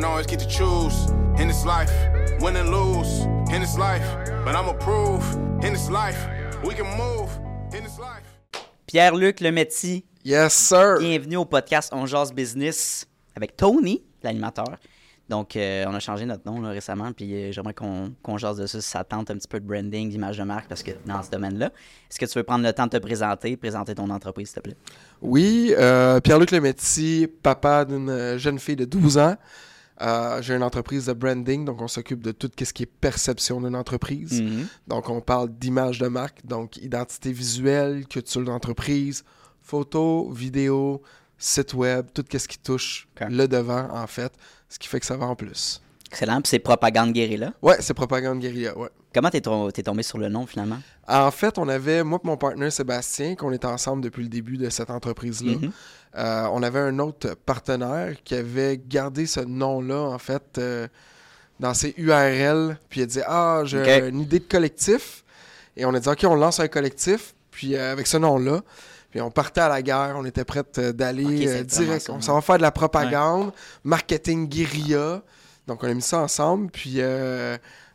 don't always get to choose in this life, win and lose in this life. But I'ma prove in this life, we can move in this life. Pierre-Luc Lemetti, Yes, sir. bienvenue au podcast On Jase Business avec Tony, l'animateur. Donc, euh, on a changé notre nom là, récemment, puis euh, j'aimerais qu'on qu'on jase dessus si ça tente un petit peu de branding, d'image de marque, parce que dans ce domaine-là, est-ce que tu veux prendre le temps de te présenter, présenter ton entreprise, s'il te plaît? Oui, euh, Pierre-Luc Lemetti, papa d'une euh, jeune fille de 12 ans. Euh, J'ai une entreprise de branding, donc on s'occupe de tout ce qui est perception d'une entreprise. Mhm. Donc on parle d'image de marque, donc identité visuelle, culture d'entreprise, photo, vidéo, site web, tout ce qui touche le devant en fait, ce qui fait que ça va en plus. Excellent, puis c'est Propagande Guérilla. Ouais, c'est propagande guérilla, ouais. Comment t'es tom- t'es tombé sur le nom, finalement? En fait, on avait, moi et mon partenaire Sébastien, qu'on était ensemble depuis le début de cette entreprise-là. Mhm. Euh, on avait un autre partenaire qui avait gardé ce nom-là, en fait, euh, dans ses URL. Puis il a dit Ah, j'ai une idée de collectif. Et on a dit Ok, on lance un collectif. Puis euh, avec ce nom-là. Puis on partait à la guerre. On était prêts d'aller Ok, c'est vraiment direct. On s'en va faire de la propagande, marketing guérilla. Donc on a mis ça ensemble. Puis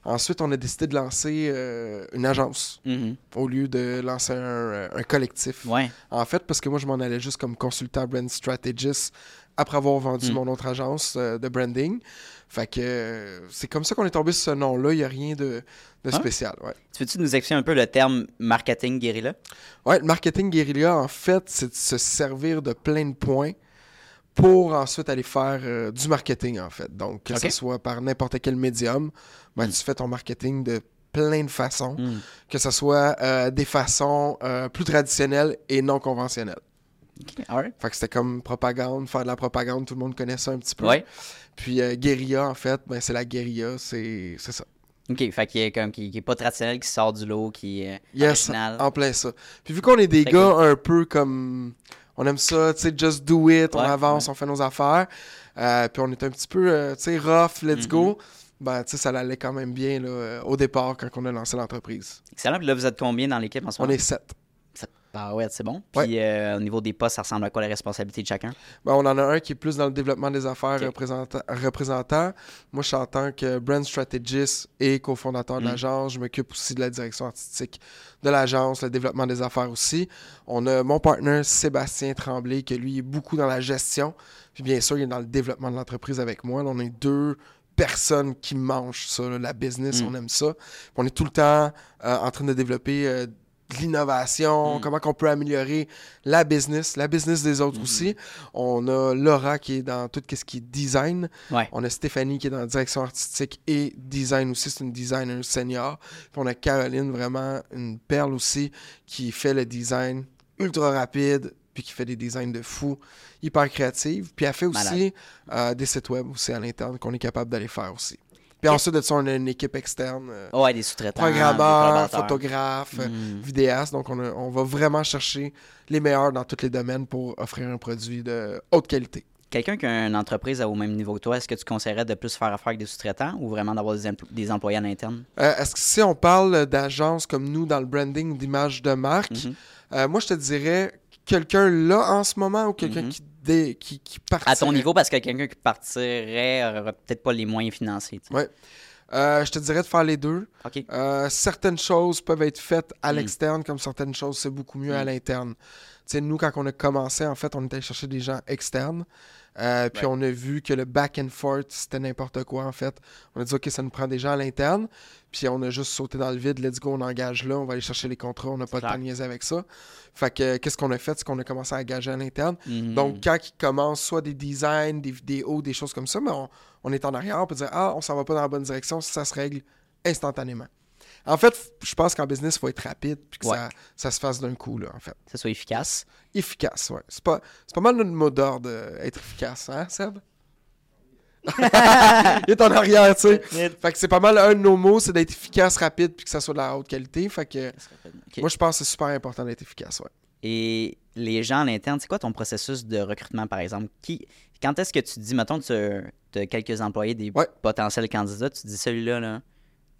ensuite, on a décidé de lancer euh, une agence Mhm. au lieu de lancer un, un collectif. Ouais. En fait, parce que moi, je m'en allais juste comme consultant brand strategist après avoir vendu Mm. mon autre agence euh, de branding. Fait que euh, c'est comme ça qu'on est tombé sur ce nom-là. Il n'y a rien de, de Ah. spécial. Ouais. Tu veux-tu nous expliquer un peu le terme marketing guérilla? ouais, le marketing guérilla, en fait, c'est de se servir de plein de points pour ensuite aller faire euh, du marketing, en fait. Donc, que ce soit par n'importe quel médium, ben, tu fais ton marketing de plein de façons, Mhm. que ce soit euh, des façons euh, plus traditionnelles et non conventionnelles. Ok, alright. Fait que c'était comme propagande, faire de la propagande, tout le monde connaît ça un petit peu. Ouais. Puis euh, guérilla, en fait, ben, c'est la guérilla, c'est c'est ça. OK, fait qu'il est comme qui, qui est pas traditionnel, qui sort du lot, qui est Yes, original. en plein ça. Puis vu qu'on est des gars un peu comme... On aime ça, tu sais, just do it, on avance, ouais. on fait nos affaires. Euh, puis on est un petit peu, tu sais, rough, let's Mm-hmm. go. Ben, tu sais, ça allait quand même bien là, euh, au départ quand on a lancé l'entreprise. Excellent. Puis là, vous êtes combien dans l'équipe en ce On moment? est sept. Ah ouais, c'est bon. Puis euh, au niveau des postes, ça ressemble à quoi la responsabilité de chacun? Ben, on en a un qui est plus dans le développement des affaires Ok. représenta- représentant. Moi, je suis en tant que brand strategist et cofondateur de Mm. l'agence. Je m'occupe aussi de la direction artistique de l'agence, le développement des affaires aussi. On a mon partenaire Sébastien Tremblay, qui lui est beaucoup dans la gestion. Puis bien sûr, il est dans le développement de l'entreprise avec moi. Là, on est deux personnes qui mangent ça, là, la business, Mm. on aime ça. Puis on est tout le temps euh, en train de développer euh, de l'innovation, Mm. comment qu'on peut améliorer la business, la business des autres Mm-hmm. aussi. On a Laura qui est dans tout ce qui est design. Ouais. On a Stéphanie qui est dans la direction artistique et design aussi. C'est une designer senior. Puis on a Caroline, vraiment une perle aussi, qui fait le design ultra rapide, puis qui fait des designs de fou, hyper créative. Puis elle fait aussi euh, des sites web aussi à l'interne qu'on est capable d'aller faire aussi. Puis ensuite de ça, on a une équipe externe, euh, ouais, des sous-traitants. des programmeur, collaborateurs. photographe, euh, Mm. vidéaste. Donc on, a- on va vraiment chercher les meilleurs dans tous les domaines pour offrir un produit de haute qualité. Quelqu'un qui a une entreprise au même niveau que toi, est-ce que tu conseillerais de plus faire affaire avec des sous-traitants ou vraiment d'avoir des, des employés à l'interne? Euh, Est-ce que si on parle d'agences comme nous dans le branding d'image de marque, Mhm. euh, moi je te dirais quelqu'un là en ce moment ou quelqu'un Mhm. qui, dé- qui, qui À ton niveau, parce que quelqu'un qui partirait aurait peut-être pas les moyens financiers. Ouais. Euh, je te dirais de faire les deux. Euh, certaines choses peuvent être faites à Mm. l'externe, comme certaines choses, c'est beaucoup mieux à Mm. l'interne. Tu sais, nous, quand on a commencé, en fait, on était allé chercher des gens externes. Euh, puis on a vu que le back and forth, c'était n'importe quoi, en fait. On a dit, OK, ça nous prend des gens à l'interne. Puis on a juste sauté dans le vide, let's go, on engage là, on va aller chercher les contrats, on n'a pas de temps de niaiser avec ça. Fait que, qu'est-ce qu'on a fait? C'est qu'on a commencé à engager à l'interne. Mhm. Donc, quand ils commencent soit des designs, des vidéos, des choses comme ça, mais on, on est en arrière, on peut dire Ah, on s'en va pas dans la bonne direction, ça se règle instantanément. En fait, je pense qu'en business, il faut être rapide puis que Ouais. ça, ça se fasse d'un coup, là, en fait. Que ce soit efficace. Efficace, ouais. C'est pas, c'est pas mal notre mot d'ordre, euh, être efficace, hein, Seb? il est en arrière, tu sais. Fait que c'est pas mal un de nos mots, c'est d'être efficace, rapide, puis que ça soit de la haute qualité. Fait que moi, je pense que c'est super important d'être efficace, ouais. Et les gens à l'interne, c'est quoi ton processus de recrutement, par exemple? Qui, quand est-ce que tu dis, mettons, tu as quelques employés, des Ouais. potentiels candidats, tu dis celui-là, là,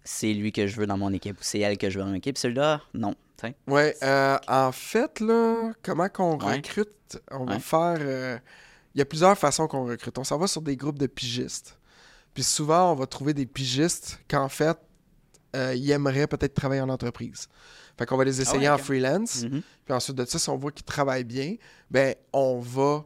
c'est lui que je veux dans mon équipe ou c'est elle que je veux dans mon équipe. Celui-là, non. tu sais. Ouais, euh, en fait, là, comment qu'on Ouais. recrute, on va Ouais. faire... euh, Il y a plusieurs façons qu'on recrute. On s'en va sur des groupes de pigistes. Puis souvent, on va trouver des pigistes qu'en fait, euh, ils aimeraient peut-être travailler en entreprise. Fait qu'on va les essayer Ah ouais, en freelance. Mhm. Puis ensuite de ça, si on voit qu'ils travaillent bien, ben on va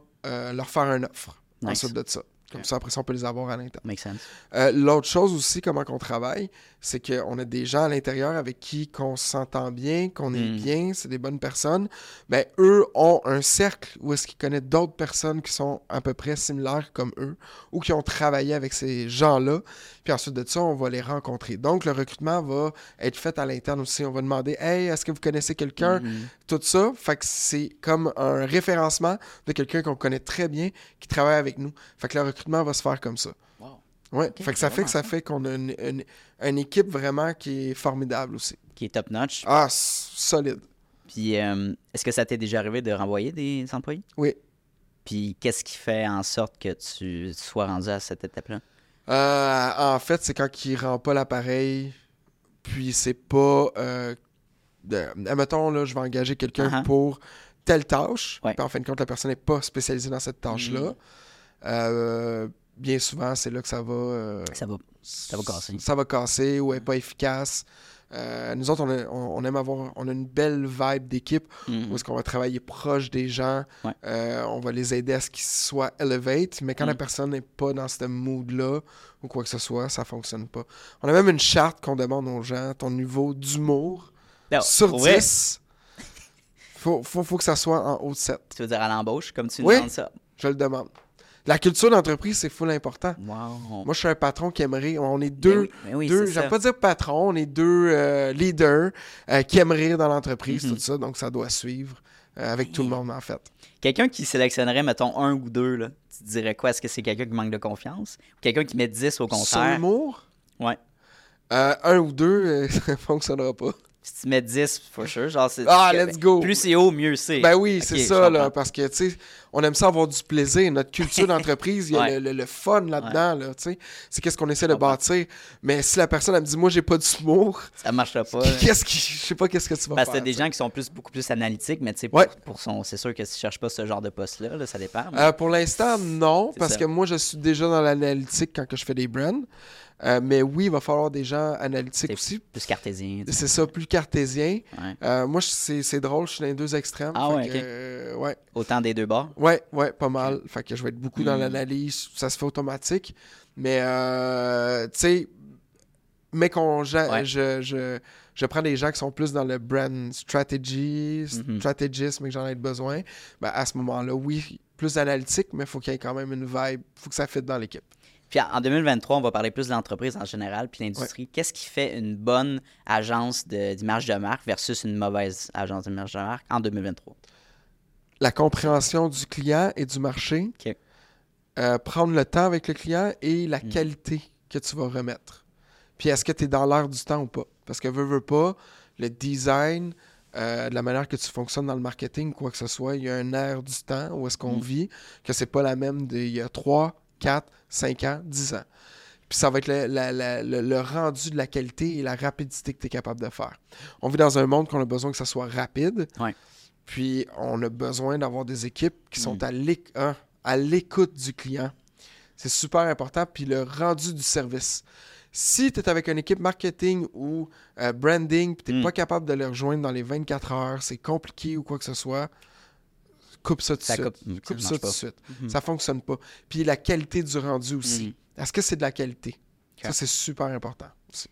leur faire une offre. Nice. Ensuite de ça. Comme ça, après ça, on peut les avoir à l'intérieur. Make sense. Euh, L'autre chose aussi, comment qu'on travaille, c'est qu'on a des gens à l'intérieur avec qui qu'on s'entend bien, qu'on est Mm. bien, c'est des bonnes personnes. Ben, eux ont un cercle où est-ce qu'ils connaissent d'autres personnes qui sont à peu près similaires comme eux ou qui ont travaillé avec ces gens-là. Puis ensuite de ça, on va les rencontrer. Donc, le recrutement va être fait à l'interne aussi. On va demander, hey, est-ce que vous connaissez quelqu'un? Mhm. tout ça. Fait que c'est comme un référencement de quelqu'un qu'on connaît très bien qui travaille avec nous. Fait que le recrutement va se faire comme ça. Wow. Ouais. Ok, fait que ça fait que ça fait qu'on a une, une- une équipe vraiment qui est formidable aussi. Qui est top notch. Ah, solide. Puis, euh, est-ce que ça t'est déjà arrivé de renvoyer des employés? Oui. Puis, qu'est-ce qui fait en sorte que tu sois rendu à cette étape-là? Euh, en fait, c'est quand il rend pas l'appareil, puis c'est pas. Euh, de, admettons, là, je vais engager quelqu'un Uh-huh. pour telle tâche, Ouais. puis en fin de compte, la personne n'est pas spécialisée dans cette tâche-là. Mm. Euh, bien souvent, c'est là que ça va. euh, Ça va. Ça va casser. Ça va casser ou n'est pas efficace. Euh, nous autres, on, a- on- aime avoir on a une belle vibe d'équipe Mhm. où est-ce qu'on va travailler proche des gens. Ouais. Euh, on va les aider à ce qu'ils soient elevate. Mais quand la Mm. personne n'est pas dans ce mood-là ou quoi que ce soit, ça fonctionne pas. On a même une charte qu'on demande aux gens, ton niveau d'humour sur pour vrai, 10. Faut, faut, faut que ça soit en haut de 7. Tu veux dire à l'embauche, comme tu Oui. demandes ça? Je le demande. La culture d'entreprise, c'est full important. Wow. Moi, je suis un patron qui aimerait. On est Ben deux. oui, ben oui, deux, j'aime pas dire patron, on est deux euh, leaders euh, qui rire dans l'entreprise, Mhm. tout ça, donc ça doit suivre euh, avec tout le monde en fait. Quelqu'un qui sélectionnerait, mettons, un ou deux, là, tu te dirais quoi? Est-ce que c'est quelqu'un qui manque de confiance? Ou quelqu'un qui met 10 au Sur contraire? l'humour, Ouais. euh, un ou deux, ça fonctionnera pas. Si tu mets 10, for sure. Genre, Ah, let's go! Plus c'est haut, mieux c'est. Ben oui, c'est ça, là, parce que, tu sais, on aime ça avoir du plaisir. Notre culture d'entreprise, il y a Ouais. le, le- le fun là-dedans, là, tu sais. C'est qu'est-ce qu'on essaie de bâtir. Mais si la personne, elle me dit, moi, j'ai pas d'humour, Ça marchera pas. qu'est-ce qui... Je sais pas qu'est-ce que tu vas Parce que faire. t'as des gens qui sont plus, beaucoup plus analytiques, mais tu sais, pour, Ouais. pour son. C'est sûr que si tu cherches pas ce genre de poste-là, là, ça dépend. mais- Euh, pour l'instant, non, parce ça. que moi, je suis déjà dans l'analytique quand que je fais des brands. Euh, mais oui, il va falloir des gens analytiques aussi. plus cartésien. C'est ça, plus cartésien. Ouais. Euh, moi, c'est drôle, je suis dans les deux extrêmes. Ah ouais, que, euh, ouais, Autant des deux bords? ouais, ouais, pas mal. Fait que je vais être beaucoup dans Mm. l'analyse, ça se fait automatique. Mais, tu sais, mais qu'on Ouais. je, je, je prends des gens qui sont plus dans le brand strategy, Mhm. stratégisme et que j'en ai besoin, ben, à ce moment-là, oui, plus analytique, mais il faut qu'il y ait quand même une vibe, il faut que ça fitte dans l'équipe. Puis en 2023, on va parler plus de l'entreprise en général, puis l'industrie. Qu'est-ce qui fait une bonne agence d'image de, marque versus une mauvaise agence d'image de marque en 2023? La compréhension du client et du marché, euh, prendre le temps avec le client et la Mm. qualité que tu vas remettre. Puis est-ce que tu es dans l'air du temps ou pas? Parce que veux, veux pas, le design, euh, de la manière que tu fonctionnes dans le marketing, quoi que ce soit, il y a un air du temps où est-ce qu'on Mm. vit, que c'est pas la même d'il y a 3, 4, 5 ans, 10 ans. Puis ça va être le, la- la- le- le rendu de la qualité et la rapidité que tu es capable de faire. On vit dans un monde qu'on a besoin que ça soit rapide. Ouais. Puis on a besoin d'avoir des équipes qui sont Mm. à un, à l'écoute du client. C'est super important. Puis le rendu du service. Si tu es avec une équipe marketing ou euh, branding, puis tu n'es Mm. pas capable de les rejoindre dans les 24 heures, c'est compliqué ou quoi que ce soit, coupe ça tout de suite. coupe, ça Coupe marche ça tout pas. de suite. Ça fonctionne pas. Puis la qualité du rendu aussi. Mhm. Est-ce que c'est de la qualité? Ça, c'est super important. aussi.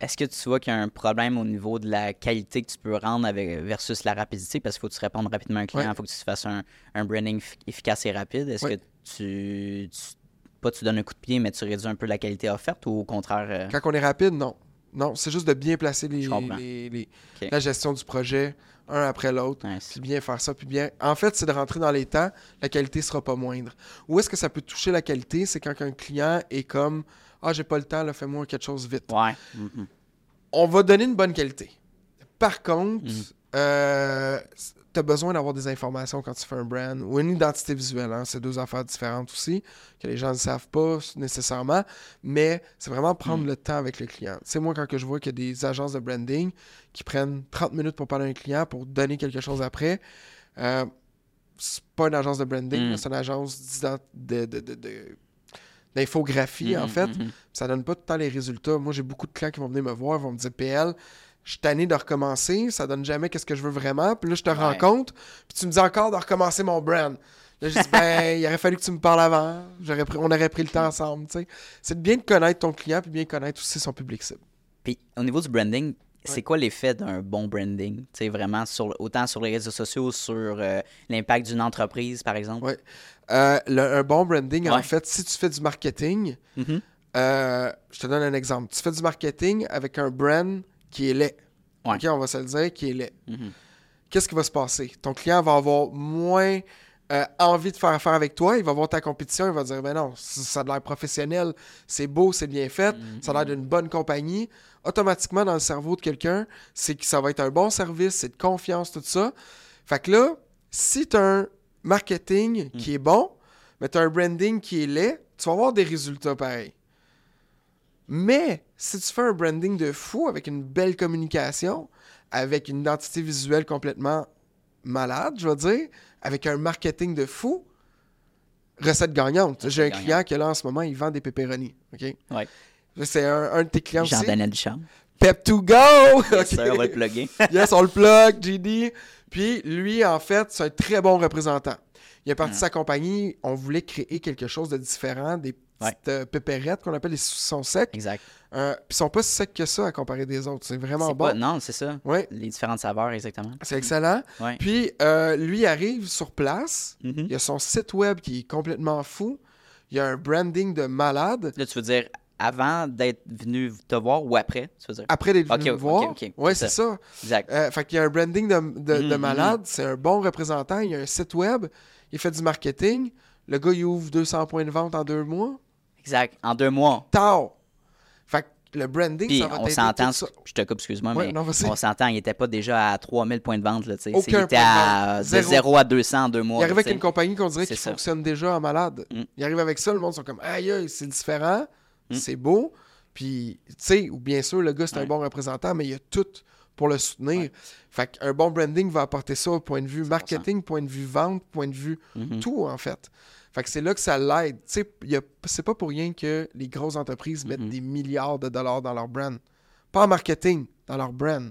Est-ce que tu vois qu'il y a un problème au niveau de la qualité que tu peux rendre avec, versus la rapidité? Parce qu'il faut que tu répondes rapidement à un client, il Ouais. faut que tu fasses un, un branding efficace et rapide. Est-ce Ouais. que tu, tu- Pas tu donnes un coup de pied, mais tu réduis un peu la qualité offerte ou au contraire. euh, Quand on est rapide, non. Non, c'est juste de bien placer les, la gestion du projet, un après l'autre. nice. Puis bien faire ça, puis bien... En fait, c'est de rentrer dans les temps, la qualité sera pas moindre. Où est-ce que ça peut toucher la qualité? C'est quand un client est comme « Ah, j'ai pas le temps, fais-moi quelque chose vite. Ouais. mhm. On va donner une bonne qualité. Par contre, Mhm. euh, tu as besoin d'avoir des informations quand tu fais un brand ou une identité visuelle. hein. C'est deux affaires différentes aussi, que les gens ne savent pas nécessairement, mais c'est vraiment prendre Mhm. le temps avec le client. Sais, moi, quand que je vois qu'il y a des agences de branding qui prennent 30 minutes pour parler à un client pour donner quelque chose après, euh, c'est pas une agence de branding, là, c'est une agence de, de, de, de- d'infographie, en Mhm, fait. mhm. Ça donne pas tout le temps les résultats. Moi, j'ai beaucoup de clients qui vont venir me voir, vont me dire PL, je suis tanné de recommencer, ça donne jamais qu'est-ce que je veux vraiment. Puis là, je te Ouais. rencontre, puis tu me dis encore de recommencer mon brand. Là, je dis, ben, il aurait fallu que tu me parles avant. J'aurais on aurait pris le temps ensemble, tu sais. C'est de bien connaître ton client, puis bien connaître aussi son public cible. Puis au niveau du branding, c'est quoi l'effet d'un bon branding? Vraiment, sur, autant sur les réseaux sociaux, sur euh, l'impact d'une entreprise, par exemple? Ouais. Euh, le- un bon branding, en fait, si tu fais du marketing, Mhm. euh, je te donne un exemple. Tu fais du marketing avec un brand qui est laid. OK, on va se le dire, qui est laid. Mhm. Qu'est-ce qui va se passer? Ton client va avoir moins euh, envie de faire affaire avec toi. Il va voir ta compétition. Il va dire, ben non, ça ça a l'air professionnel, c'est beau, c'est bien fait, ça a l'air d'une bonne compagnie. Automatiquement, dans le cerveau de quelqu'un, c'est que ça va être un bon service, c'est de confiance, tout ça. Fait que là, si tu as un marketing qui est bon, mais tu as un branding qui est laid, tu vas avoir des résultats pareils. Mais si tu fais un branding de fou avec une belle communication, avec une identité visuelle complètement malade, je vais dire, avec un marketing de fou, recette gagnante. J'ai un client qui est là en ce moment, il vend des pepperonis. OK? Ouais. C'est un, un de tes clients Jean aussi. Duchamp. Pep to go! Yes, OK. sir, on va le plugger. yes, on le plug, GD. Puis lui, en fait, c'est un très bon représentant. Il a parti de sa compagnie, on voulait créer quelque chose de différent, des petites euh, pépérettes qu'on appelle les saucissons secs. exact. Euh, Puis ils sont pas si secs que ça à comparer des autres. C'est vraiment C'est bon. pas- non, c'est ça. Ouais, Les différentes saveurs, exactement. c'est excellent. Ouais. Puis euh, lui arrive sur place. Mhm. Il a son site web qui est complètement fou. Il y a un branding de malade. Là, tu veux dire avant d'être venu te voir ou après, tu veux dire? Après d'être venu Ok, me ok, voir. Ouais, c'est c'est ça. Exact. Euh, fait qu'il y a un branding de, de- de Mhm, malade, c'est un bon représentant, il y a un site web, il fait du marketing, le gars il ouvre 200 points de vente en deux mois. Exact. En deux mois. Tao! Fait que le branding, Puis ça va on s'entend, je te coupe, excuse-moi, Ouais, mais non, on s'entend, il n'était pas déjà à 3000 points de vente. Là, tu sais. Il était à vente. de Zéro. 0 à 200 en deux mois. Il arrive avec une compagnie qu'on dirait qui fonctionne déjà en malade. Mm. Il arrive avec ça, le monde sont comme aïe, c'est différent, Mm. c'est beau. Puis, tu sais, ou bien sûr, le gars, c'est un bon représentant, mais il y a tout pour le soutenir. Ouais. Fait qu'un bon branding va apporter ça au point de vue marketing, point de vue vente, point de vue Mhm. tout, en fait. Fait que c'est là que ça l'aide. Tu sais, c'est pas pour rien que les grosses entreprises mettent Mhm. des milliards de dollars dans leur brand. Pas en marketing, dans leur brand.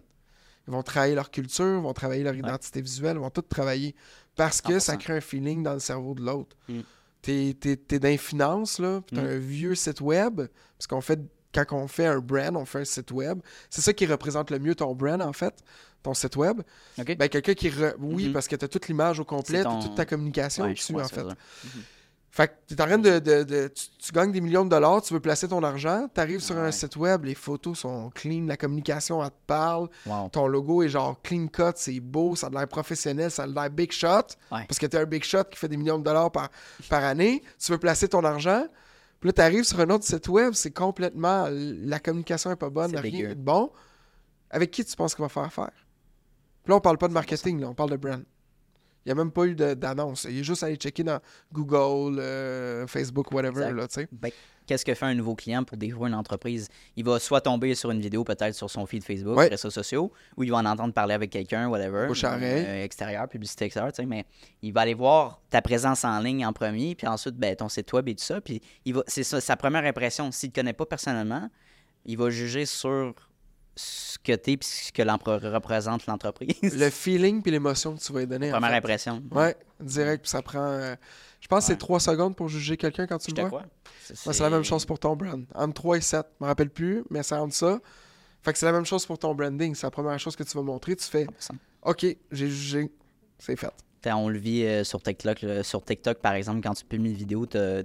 Ils vont travailler leur culture, vont travailler leur identité visuelle, vont tout travailler. Parce que ça 100%. crée un feeling dans le cerveau de l'autre. Mm. T'es, t'es, t'es dans les finances, là, t'as Mm. un vieux site web. Parce qu'on fait, quand on fait un brand, on fait un site web. C'est ça qui représente le mieux ton brand, en fait, ton site web. Ben, quelqu'un qui. re- Oui, Mhm. parce que t'as toute l'image au complet, ton- toute ta communication Ouais, dessus, en fait. Fait que t'es en train de. de- de- tu, tu gagnes des millions de dollars, tu veux placer ton argent, t'arrives sur un site web, les photos sont clean, la communication, elle te parle, Wow. ton logo est genre clean cut, c'est beau, ça a l'air professionnel, ça a l'air big shot. Ouais. Parce que t'es un big shot qui fait des millions de dollars par, par année, tu veux placer ton argent. Puis là, t'arrives sur un autre site web, c'est complètement. La communication est pas bonne, C'est rien n'est bon. Avec qui tu penses qu'il va faire affaire? Puis là, on parle pas de marketing, là, on parle de brand. Il n'y a même pas eu d'annonce. Il est juste allé checker dans Google, euh, Facebook, whatever, là. Ben, Qu'est-ce que fait un nouveau client pour découvrir une entreprise? Il va soit tomber sur une vidéo, peut-être sur son feed Facebook, Ouais. réseaux sociaux, ou il va en entendre parler avec quelqu'un, whatever. Oreille. euh, extérieur, publicité extérieure, mais il va aller voir ta présence en ligne en premier, puis ensuite ben, ton site web et tout ça. Puis il va, c'est sa première impression. S'il ne te connaît pas personnellement, il va juger sur ce que tu es puis ce que représente l'entreprise. Le feeling puis l'émotion que tu vas lui donner. en Première fait. impression. Ouais, direct, puis ça prend. euh, je pense que c'est 3 secondes pour juger quelqu'un quand tu Je le vois. Ouais, c'est la même chose pour ton brand. Entre 3 et 7, je me rappelle plus, mais c'est entre ça. Fait que c'est la même chose pour ton branding. C'est la première chose que tu vas montrer. Tu fais 100%. OK, j'ai jugé, c'est fait. On le vit euh, sur TikTok. là. Sur TikTok, par exemple, quand tu publies une vidéo, t'as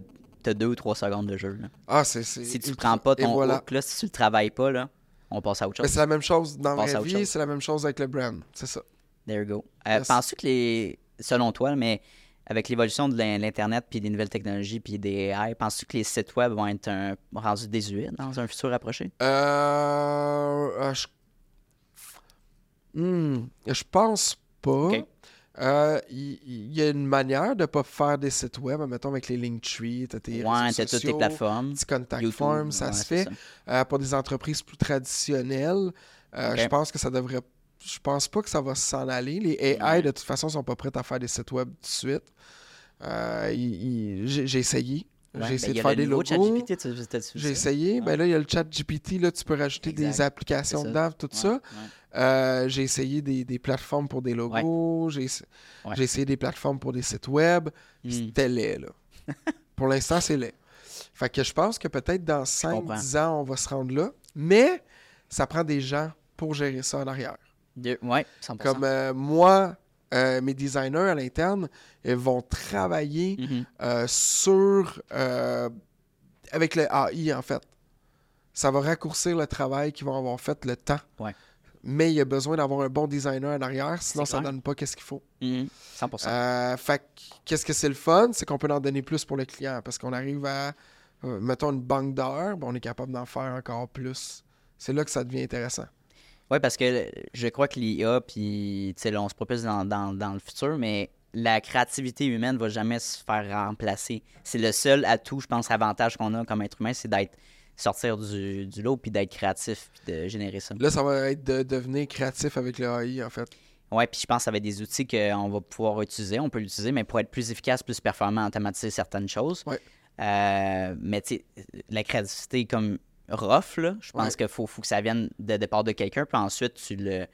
as deux ou trois secondes de jeu. là. Ah, c'est. Si tu prends pas ton voilà. hook, là, si tu le travailles pas, là, on passe à autre Mais chose. c'est la même chose dans la vie, c'est la même chose avec le brand. C'est ça. There you go. Euh, Yes. Penses-tu que les. Selon toi, mais avec l'évolution de l'in- l'Internet puis des nouvelles technologies puis des AI, penses-tu que les sites web vont être un- rendus désuets dans un futur approché? Euh. euh, je... Hmm, je pense pas. Euh, Il il y, a une manière de pas faire des sites web, mettons avec les Linktree, tes Ouais, réseaux t'as toutes les sociaux, plateformes. petits contact YouTube, forms, ça ouais, se fait. ça. Euh, pour des entreprises plus traditionnelles, euh, je pense que ça devrait. Je pense pas que ça va s'en aller. Les AI, Ouais. de toute façon, sont pas prêts à faire des sites web tout de suite. Euh, j'ai essayé. Ouais, J'ai ben, essayé de faire des logos. J'ai essayé. Ouais. Ben là, il y a le chat GPT. Là, tu peux rajouter des applications dedans, tout Ouais, ça. Euh, j'ai essayé des, des plateformes pour des logos. J'ai essayé des plateformes pour des sites web. Hmm. C'était laid, là. pour l'instant, c'est laid. Fait que je pense que peut-être dans 5-10 ans, on va se rendre là. Mais ça prend des gens pour gérer ça en arrière. Deux- Ouais, 100%. Comme euh, moi, euh, mes designers à l'interne, ils vont travailler Mhm. euh, sur. euh, avec le AI, en fait. Ça va raccourcir le travail qu'ils vont avoir fait, le temps. Ouais. Mais il y a besoin d'avoir un bon designer en arrière, sinon ça clair. donne pas qu'est-ce qu'il faut. Mhm. 100%. Euh, fait que, qu'est-ce que c'est le fun? C'est qu'on peut en donner plus pour le client parce qu'on arrive à, mettons, une banque d'heures, ben, on est capable d'en faire encore plus. C'est là que ça devient intéressant. Oui, parce que je crois que l'IA, puis tu sais, là, on se propulse dans, dans, dans le futur, mais la créativité humaine va jamais se faire remplacer. C'est le seul atout, je pense, avantage qu'on a comme être humain, c'est d'être sortir du, du lot puis d'être créatif puis de générer ça. Là, ça va être de devenir créatif avec le AI, en fait. Ouais, puis je pense que ça va être des outils qu'on va pouvoir utiliser. On peut l'utiliser, mais pour être plus efficace, plus performant, automatiser certaines choses. Ouais. Euh, mais tu sais, la créativité comme rough, là, je pense Ouais. qu'il faut, faut que ça vienne de départ de quelqu'un, puis ensuite tu le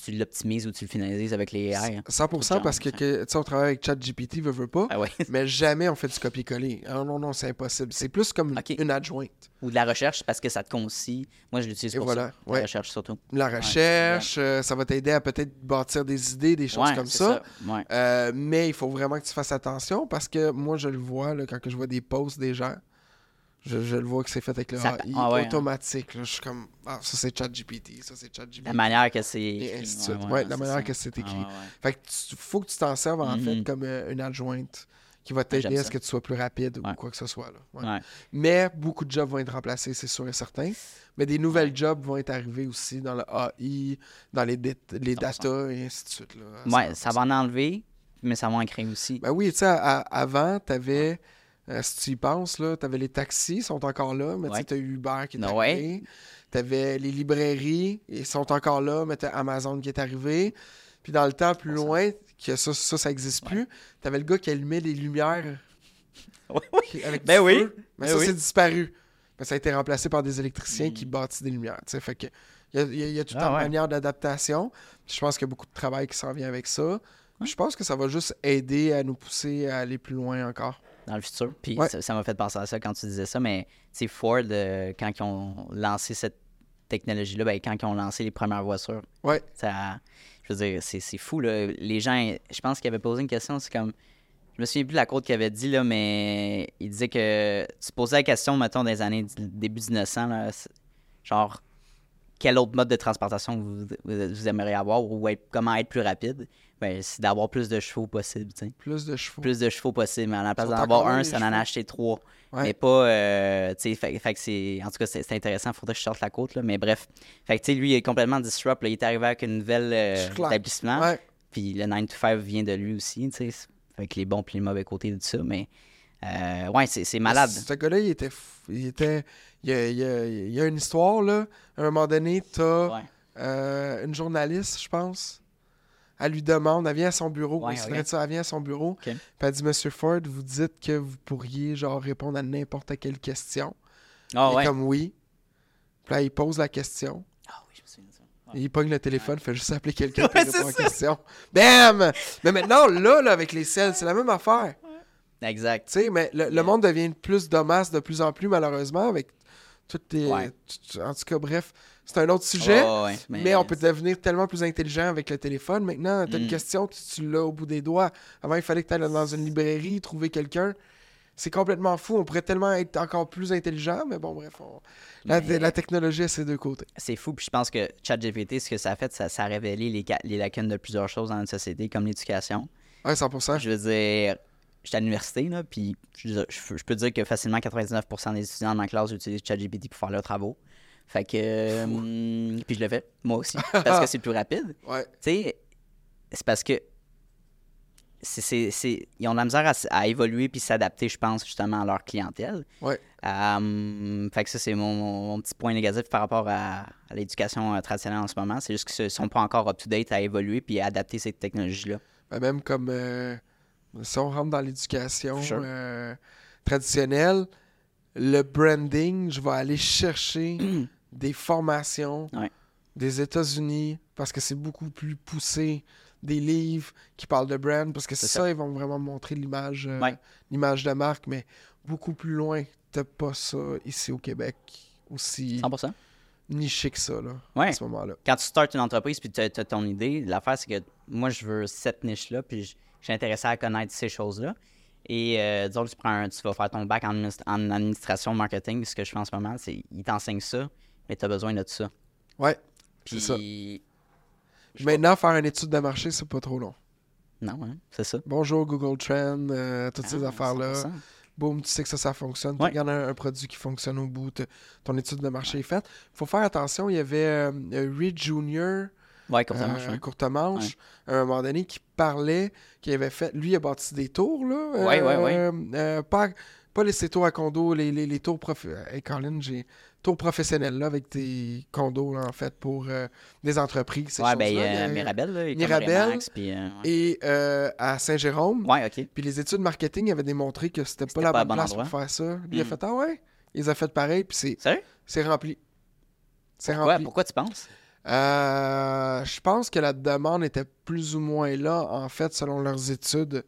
tu l'optimises ou tu le finalises avec les AI. hein. 100% parce que, tu sais, on travaille avec ChatGPT, veut, veut pas, Ah ouais. mais jamais on fait du copier-coller. Ah non, non, c'est impossible. C'est plus comme une adjointe. Ou de la recherche parce que ça te concis. Moi, je l'utilise pour voilà, ça. La recherche surtout. La recherche, euh, ça va t'aider à peut-être bâtir des idées, des choses comme ça. Ouais. Euh, mais il faut vraiment que tu fasses attention parce que moi, je le vois là, quand que je vois des posts des gens. Je, je le vois que c'est fait avec le Ça- AI ah ouais, hein. automatique. là. Je suis comme, ah, ça c'est ChatGPT, ça c'est ChatGPT. La manière que c'est. Écrit. Ouais, Ouais, ouais, la manière ça. que c'est écrit. Ah. Fait que tu, faut que tu t'en serves en fait Mhm. comme euh, une adjointe qui va j'aime t'aider à ce ça. que tu sois plus rapide ou quoi que ce soit. Là. Mais beaucoup de jobs vont être remplacés, c'est sûr et certain. Mais des nouvelles jobs vont être arrivés aussi dans le AI, dans les, les 100%. data et ainsi de suite. Là, Ouais, ça va en enlever, mais ça va en créer aussi. Ben oui, tu sais, avant, tu avais, si tu y penses, tu avais les taxis, ils sont encore là, mais Ouais. tu as Uber qui est ouais. arrivé. Tu avais les librairies, ils sont encore là, mais tu Amazon qui est arrivé. Puis dans le temps plus loin, que ça, ça, ça existe plus, tu avais le gars qui allumait les lumières Ouais, ouais. qui- avec Ben oui, feu. Mais ben ça, oui. c'est disparu. Mais ça a été remplacé par des électriciens Mm. qui bâtissent des lumières. tu sais. Fait que il y a, il y a- il y a toute Ah une ouais. manière d'adaptation. Je pense qu'il y a beaucoup de travail qui s'en vient avec ça. Je pense que ça va juste aider à nous pousser à aller plus loin encore. Dans le futur. Puis Ouais. ça m'a fait penser à ça quand tu disais ça, mais sais, Ford, euh, quand ils ont lancé cette technologie-là, ben, quand ils ont lancé les premières voitures, Ouais. ça, je veux dire, c'est c'est fou. Là. Les gens, je pense qu'ils avaient posé une question, c'est comme, je me souviens plus de la quote qu'il avait dit, là, mais il disait que tu posais la question, mettons, des années début 1900, là, c'est- genre, quel autre mode de transportation vous, aimeriez avoir ou être- comment être plus rapide? Ben, c'est d'avoir plus de chevaux possible, Plus de chevaux. plus de chevaux possible. Mais à la place d'en avoir un, c'est chevaux. acheter trois. Ouais. Mais pas, euh, fait, fait que c'est, en tout cas, c'est intéressant. Faudrait que je sorte la côte, là. Mais bref. Fait que, tu sais, lui, il est complètement disrupt. là. Il est arrivé avec une nouvelle euh, établissement. Ouais. Puis le 9 to 5 vient de lui aussi, tu sais. Avec les bons puis les mauvais côtés de ça. Mais, euh, ouais, c'est malade. Ce gars-là, il était. Il était. Il y a, il y a- il y a une histoire, là. À un moment donné, t'as Ouais. euh, une journaliste, je pense. Elle lui demande, elle vient à son bureau. Ouais, ça, elle vient à son bureau. Ok. Puis elle dit Monsieur Ford, vous dites que vous pourriez, genre, répondre à n'importe quelle question. Ah il est ouais. comme oui. Puis là, il pose la question. Ah. Ouais. Et il pogne le téléphone, fait juste appeler quelqu'un pour Ouais, répondre à la question. Bam! Mais maintenant, là, là, avec les selles, c'est la même affaire. Exact. Tu sais, mais le, le monde devient plus d'homasses de plus en plus, malheureusement, avec toutes les. Ouais. En tout cas, bref, c'est un autre sujet. Ouais, mais, on peut devenir tellement plus intelligent avec le téléphone. Maintenant, tu as une Mm. question, tu, tu l'as au bout des doigts. Avant, il fallait que tu ailles dans une librairie, trouver quelqu'un. C'est complètement fou. On pourrait tellement être encore plus intelligent, mais bon, bref. on- La, Mais- la technologie a ses deux côtés. C'est fou, puis je pense que ChatGPT, ce que ça a fait, ça, ça a révélé les, les lacunes de plusieurs choses dans notre société, comme l'éducation. Ouais, 100%. Je veux dire, j'étais à l'université, là, puis je, peux dire que facilement 99% des étudiants de ma classe utilisent ChatGPT pour faire leurs travaux. Fait que. euh, hum, puis je le fais, moi aussi, parce que c'est plus rapide. Ouais. Tu sais, c'est parce que. c'est- c'est- ils ont de la misère à, évoluer puis s'adapter, je pense, justement, à leur clientèle. Ouais. Euh, fait que ça, c'est mon, mon petit point négatif par rapport à, à l'éducation euh, traditionnelle en ce moment. C'est juste qu'ils ne sont pas encore up-to-date à évoluer puis à adapter ces technologies-là. Ben, même comme. euh, si on rentre dans l'éducation, Sure. euh, traditionnel, le branding, je vais aller chercher des formations Ouais. des États-Unis parce que c'est beaucoup plus poussé. Des livres qui parlent de brand parce que C'est ça, ça. ils vont vraiment montrer l'image euh, Ouais. l'image de marque, mais beaucoup plus loin. T'as pas ça ici au Québec aussi 100%. niché que ça là, Ouais. à ce moment-là. Quand tu startes une entreprise puis tu as, ton idée, l'affaire, c'est que moi, je veux cette niche-là, puis je je suis intéressé à connaître ces choses-là. Et euh, disons que tu, prends un- tu vas faire ton bac en, administ- en administration marketing, ce que je fais en ce moment, c'est ils t'enseignent ça, mais tu as besoin de ça. Ouais. Puis, C'est ça. Maintenant, faire une étude de marché, c'est pas trop long. Non, hein, c'est ça. Bonjour Google Trend, euh, toutes ces Ah, affaires-là. 100%. Boum, tu sais que ça, ça fonctionne. Tu Ouais. regardes un, un produit qui fonctionne au bout, ton étude de marché est faite. faut faire attention, il y avait euh, Reed Jr., Ouais, ça euh, marche. hein. courte manche, à un moment donné, qui parlait, qui avait fait. Lui, il a bâti des tours, là. Ouais, ouais, ouais. euh, euh, pas, pas les tours à condo, les, les, les tours prof... Hey, Colin, j'ai tours professionnels, là, avec des condos, là, en fait, pour euh, des entreprises. ces Ouais, ben, choses-là. Il y euh, a- Mirabel, là, Mirabel puis, euh. Et euh, à Saint-Jérôme, Ouais, ok. puis les études marketing avaient démontré que c'était pas la bonne place pour endroit. faire ça. Lui, il a Mm. fait Ah ouais Ils ont fait pareil, puis c'est, c'est rempli. C'est rempli. pourquoi tu penses? Euh, je pense que la demande était plus ou moins là, en fait, selon leurs études.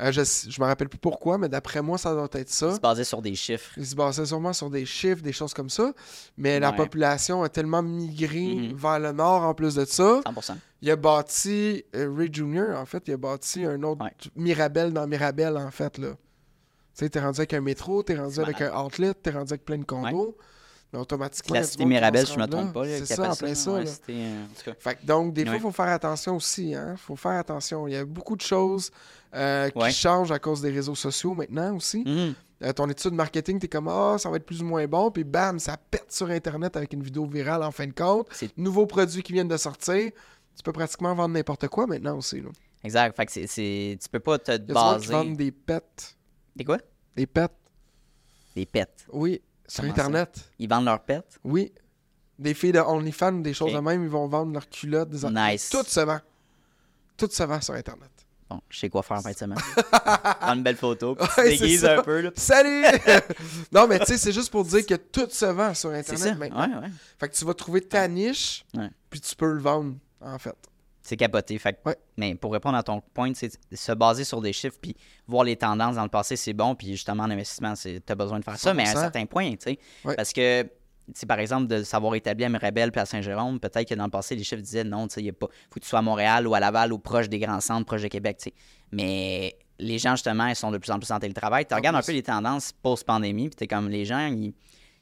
Euh, je je me rappelle plus pourquoi, mais d'après moi, ça doit être ça. C'est basé sur des chiffres. Ils se basaient sûrement sur des chiffres, des choses comme ça. Mais la population a tellement migré Mhm. vers le nord en plus de ça. 100%. Il a bâti, euh, Ray Jr., en fait, il a bâti un autre Ouais. Mirabel dans Mirabel, en fait, là. Tu sais, t'es rendu avec un métro, t'es rendu avec un outlet, t'es rendu avec plein de condos. Mais automatiquement, il La cité je me rendre là. trompe pas. C'est ça, en appellent plein ça, ouais, euh, en tout cas. Fait que donc, des fois, il faut faire attention aussi. Hein? faut faire attention. Il y a beaucoup de choses euh, qui Ouais. changent à cause des réseaux sociaux maintenant aussi. Mhm. Euh, ton étude marketing, t'es comme Ah, ça va être plus ou moins bon. Puis bam, ça pète sur Internet avec une vidéo virale en fin de compte. C'est- Nouveaux produits qui viennent de sortir. Tu peux pratiquement vendre n'importe quoi maintenant aussi. Là. Exact. Fait que c'est, c'est- tu peux pas te Il baser. vendent des pets. Des quoi? Des pets, Des pets. oui, sur Comment ça? Internet. Ils vendent leurs pets? Oui. Des filles de OnlyFans, des choses Ok. de même, ils vont vendre leurs culottes, des. Nice. Tout se vend. Tout se vend sur Internet. Bon, je sais quoi faire en fin de semaine. Prendre une belle photo, puis tu te Ouais, c'est déguises ça. un peu. Là. Salut! non, mais tu sais, c'est juste pour dire que tout se vend sur C'est Internet ça. maintenant. Ouais, ouais. Fait que tu vas trouver ta niche, Ouais. puis tu peux le vendre, en fait. C'est capoté. Fait que- Ouais. Mais pour répondre à ton point, c'est se baser sur des chiffres puis voir les tendances dans le passé, c'est bon. Puis justement, en investissement, tu as besoin de faire ça, mais à un 100%. certain point, tu sais. Ouais. Parce que, par exemple, de savoir établir à Mirabel puis à Saint-Jérôme, peut-être que dans le passé, les chiffres disaient non, tu sais, il y a pas. faut que tu sois à Montréal ou à Laval ou proche des grands centres, proche de Québec, tu sais. Mais les gens, justement, ils sont de plus en plus en télétravail. Tu regardes un peu les tendances post-pandémie, puis tu comme les gens, ils.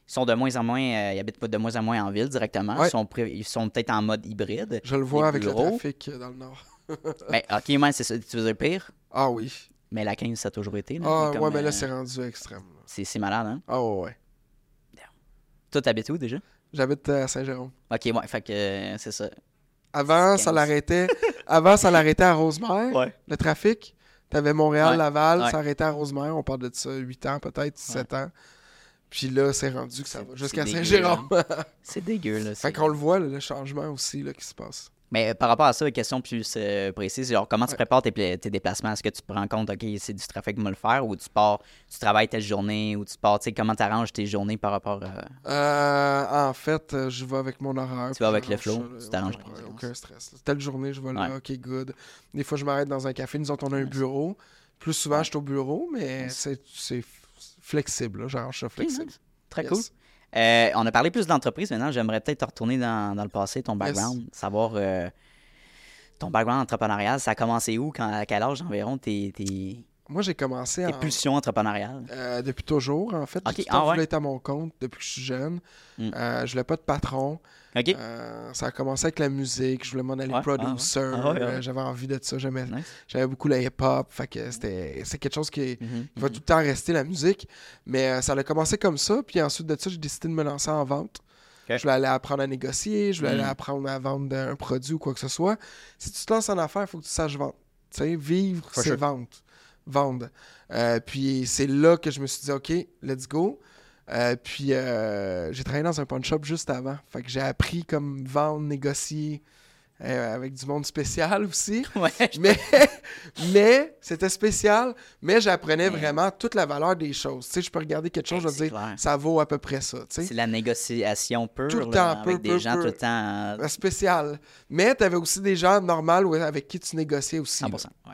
Ils sont de moins en moins, euh, ils habitent pas de moins en moins en ville directement. Ouais. Ils sont, ils sont peut-être en mode hybride. Je le vois avec le trafic euh, dans le Nord. Ben, ok, moi, c'est ça. Tu veux dire pire? Ah oui. Mais la 15, ça a toujours été. Là, Ah comme, ouais, mais là, euh, c'est rendu extrême. c'est, malade, hein? Ah ouais, ouais. Toi, t'habites où déjà? J'habite à Saint-Jérôme. Ok, ouais, fait que euh, c'est ça. Avant, ça 15. l'arrêtait. Avant, ça l'arrêtait à Rosemère. Ouais. Le trafic. T'avais Montréal, Ouais. Laval, ça arrêtait à Rosemère. On parle de ça 8 ans, peut-être, 7 ans. Puis là, c'est rendu que ça va jusqu'à Saint-Jérôme. C'est dégueu, là. fait qu'on le voit, là, le changement aussi là, qui se passe. Mais euh, par rapport à ça, une question plus euh, précise, genre, comment tu Ouais. prépares tes, pla- tes déplacements? Est-ce que tu te rends compte, OK, c'est du trafic, me le faire, ou tu pars, tu travailles telle journée, ou tu pars, tu sais, comment tu arranges tes journées par rapport à. Euh, en fait, euh, je vais avec mon horaire. Tu vas avec le flow, ça, tu t'arranges Aucun- pas. Aucun stress. Telle journée, je vais là, Ouais. ok, good. Des fois, je m'arrête dans un café. Nous autres, on a un bureau. Plus souvent, Ouais. je suis au bureau, mais c'est flexible. J'arrange ça flexible. nice. Très Yes. cool. Euh, on a parlé plus d'entreprise maintenant. J'aimerais peut-être te retourner dans, dans le passé, ton background, savoir euh, ton background entrepreneurial. Ça a commencé où, quand, à quel âge environ? Tes, Moi, j'ai commencé tes en- pulsions entrepreneuriales? euh, depuis toujours, en fait. Ok, J'ai tout le ah voulu être à mon compte depuis que je suis jeune. Mm. Euh, je voulais pas de patron. Euh, ça a commencé avec la musique. Je voulais m'en aller Ouais, producer. ah ouais. Ah. J'avais envie de ça. J'aimais Nice. beaucoup le hip-hop. Fait que c'était c'est quelque chose qui, Mhm, Il va mhm. tout le temps rester la musique. Mais ça a commencé comme ça. Puis ensuite de ça, j'ai décidé de me lancer en vente. Je voulais aller apprendre à négocier. Je voulais Mm. aller apprendre à vendre un produit ou quoi que ce soit. Si tu te lances en affaires, il faut que tu saches vendre. Tu sais, vivre, c'est sure. vendre. Vendre. Euh, puis c'est là que je me suis dit, OK, let's go. Euh, puis euh, j'ai travaillé dans un pawn shop juste avant. Fait que j'ai appris comme vendre, négocier, avec du monde spécial aussi. Ouais, je- Mais, mais c'était spécial, mais j'apprenais vraiment toute la valeur des choses. Tu sais, je peux regarder quelque chose, je vais dire, clair. ça vaut à peu près ça. tu sais. C'est la négociation pure, Tout le là, temps, avec peu, des peu, gens tout le temps Spécial. Mais tu avais aussi des gens normaux avec qui tu négociais aussi. là. 100%. Ouais.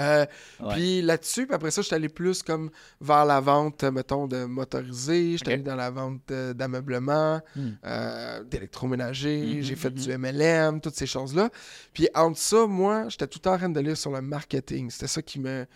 Euh, Ouais. Puis là-dessus, puis après ça, j'étais allé plus comme vers la vente, euh, mettons, de motorisés. J'étais Ok. allé dans la vente euh, d'ameublement, Hmm. euh, d'électroménager. Mhm, J'ai fait mhm. du MLM, toutes ces choses-là. Puis entre ça, moi, j'étais tout le temps en train de lire sur le marketing. C'était ça qui me,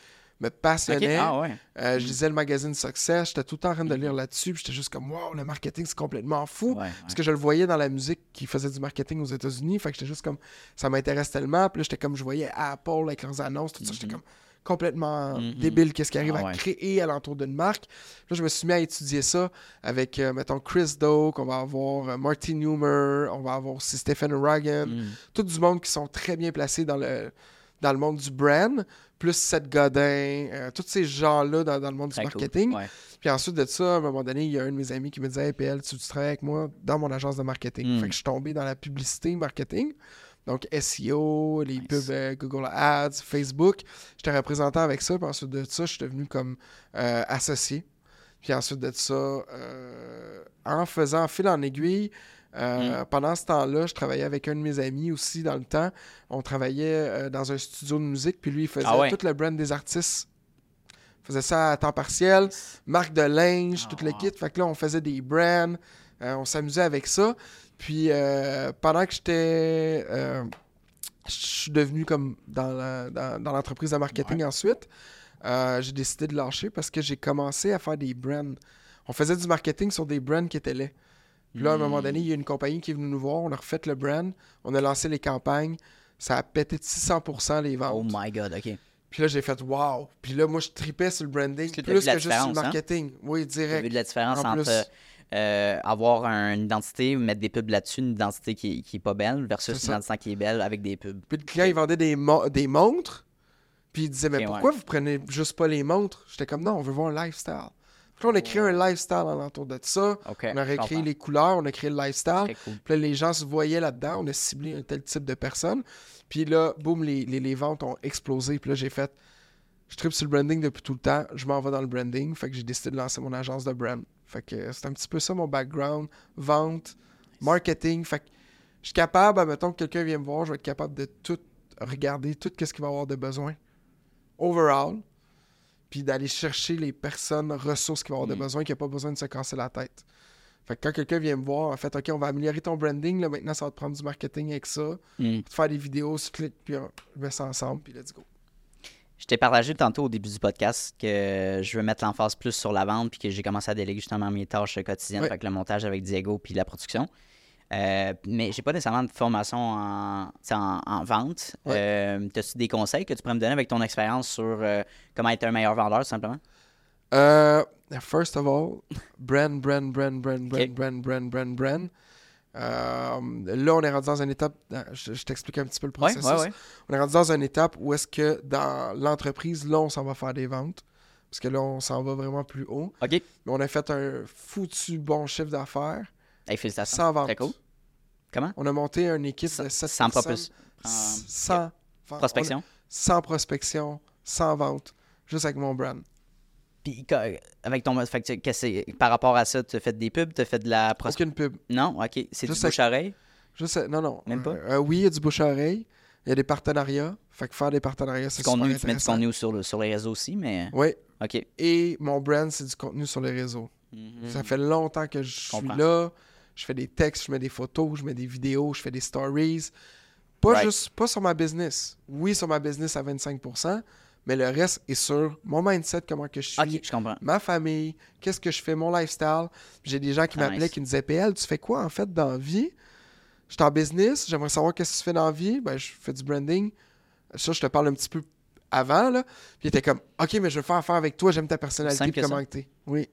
me passionnait. Ah ouais. Euh, je Mm. lisais le magazine Success. J'étais tout le temps en train de lire là-dessus. Puis j'étais juste comme, wow, le marketing, c'est complètement fou. Ouais, ouais. Parce que je le voyais dans la musique qui faisait du marketing aux États-Unis. Fait que j'étais juste comme, ça m'intéresse tellement. Puis là, j'étais comme, je voyais Apple avec leurs annonces, tout ça. J'étais Mhm. comme complètement Mhm. débile, qu'est-ce qui arrive Ah à créer alentour d'une marque. Là, je me suis mis à étudier ça avec, euh, mettons, Chris Doak, on va avoir euh, Marty Newmer, on va avoir aussi Stephen Ragan. Mm. Tout du monde qui sont très bien placés dans le, dans le monde du brand. Plus Seth Godin, euh, tous ces gens-là dans, dans le monde Très du cool. marketing. Ouais. Puis ensuite de ça, à un moment donné, il y a un de mes amis qui me disait Hey PL, tu, tu travailles avec moi dans mon agence de marketing. Mm. Fait que je suis tombé dans la publicité marketing. Donc SEO, les Nice. pubs euh, Google Ads, Facebook. J'étais représentant avec ça. Puis ensuite de ça, je suis devenu comme euh, associé. Puis ensuite de ça, en faisant fil en aiguille, euh, pendant ce temps-là, je travaillais avec un de mes amis aussi dans le temps. On travaillait euh, dans un studio de musique, puis lui, il faisait Ah ouais. tout le brand des artistes. Il faisait ça à temps partiel marque de linge, Ah, tout le wow. kit. Fait que là, on faisait des brands, euh, on s'amusait avec ça. Puis euh, pendant que j'étais. euh, je suis devenu comme dans la- dans, dans l'entreprise de marketing ensuite. j'ai décidé de lâcher parce que j'ai commencé à faire des brands. On faisait du marketing sur des brands qui étaient laids. Puis là, à un moment donné, il y a une compagnie qui est venue nous voir, on a refait le brand, on a lancé les campagnes, ça a pété de 600% les ventes. Oh my god, ok. Puis là, j'ai fait wow. Puis là, moi, je tripais sur le branding que plus que juste sur le hein? marketing. Oui, direct. vu de la différence En entre plus. euh, avoir un- une identité, mettre des pubs là-dessus, une identité qui, qui est pas belle, versus une identité qui est belle avec des pubs. Puis le client, il vendait des, mo- des montres. Puis il disait, mais pourquoi vous prenez juste pas les montres? J'étais comme, non, on veut voir un lifestyle. Puis on a créé un lifestyle alentour de ça. On a comprends. les couleurs, on a créé le lifestyle. Cool. Puis là, les gens se voyaient là-dedans. On a ciblé un tel type de personne. Puis là, boum, les, les, les ventes ont explosé. Puis là, j'ai fait, je tripe sur le branding depuis tout le temps. Je m'en vais dans le branding. Fait que j'ai décidé de lancer mon agence de brand. Fait que c'est un petit peu ça mon background. Vente, marketing. Fait que je suis capable, mettons que quelqu'un vient me voir, je vais être capable de tout regarder, tout ce qu'il va avoir de besoin. Overall. Puis d'aller chercher les personnes, ressources qu'il va avoir de Mm. besoin, qu'il n'y a pas besoin de se casser la tête. Fait que quand quelqu'un vient me voir, en fait, OK, on va améliorer ton branding, là, maintenant, ça va te prendre du marketing avec ça, Mm. te faire des vidéos, tu cliques, puis on met ça ensemble, puis let's go. Je t'ai partagé tantôt au début du podcast que je veux mettre l'emphase plus sur la vente puis que j'ai commencé à déléguer justement mes tâches quotidiennes, Ouais. fait que le montage avec Diego puis la production. Euh, mais j'ai pas nécessairement de formation en, vente. Ouais. Euh, T'as-tu des conseils que tu pourrais me donner avec ton expérience sur euh, comment être un meilleur vendeur, tout simplement? Euh, first of all, brand, brand, brand, brand, brand, brand, brand, brand, brand. Là, on est rendu dans une étape, je, je t'explique un petit peu le processus. ouais, ouais. On est rendu dans une étape où est-ce que dans l'entreprise, là, on s'en va faire des ventes. Parce que là, on s'en va vraiment plus haut. OK. Mais on a fait un foutu bon chiffre d'affaires Hey, félicitations. sans vente. Très cool. Comment? On a monté une équipe de 7 Sans personnes. propus- en- S- Sans vente. prospection. A- Sans prospection, sans vente. Juste avec mon brand. Puis avec ton. Fait que que par rapport à ça, tu as fait des pubs, tu as fait de la prospection. Aucune pub. Non, ok. C'est du Juste avec- bouche-oreille. Juste, euh, non, non. Même pas? Euh, euh, oui, il y a du bouche à oreille. Il y a des partenariats. Fait que faire des partenariats, c'est super contenu, tu mets du intéressant. contenu sur, le- sur les réseaux aussi, mais. Oui. Ok. Et mon brand, c'est du contenu sur les réseaux. Mhm. Ça fait longtemps que je suis là. Je fais des textes, je mets des photos, je mets des vidéos, je fais des stories. Pas Right. juste, pas sur ma business. Oui, sur ma business à 25%, mais le reste est sur mon mindset, comment que je suis, Ok, je comprends. ma famille, qu'est-ce que je fais, mon lifestyle. J'ai des gens qui Ah, m'appelaient nice. qui me disaient PL, tu fais quoi en fait dans la vie? Je suis en business, j'aimerais savoir qu'est-ce que tu fais dans la vie. Ben, je fais du branding. Ça, je te parle un petit peu avant. Là. Puis il était comme Ok, mais je veux faire affaire avec toi, j'aime ta personnalité, comment t'es. Oui.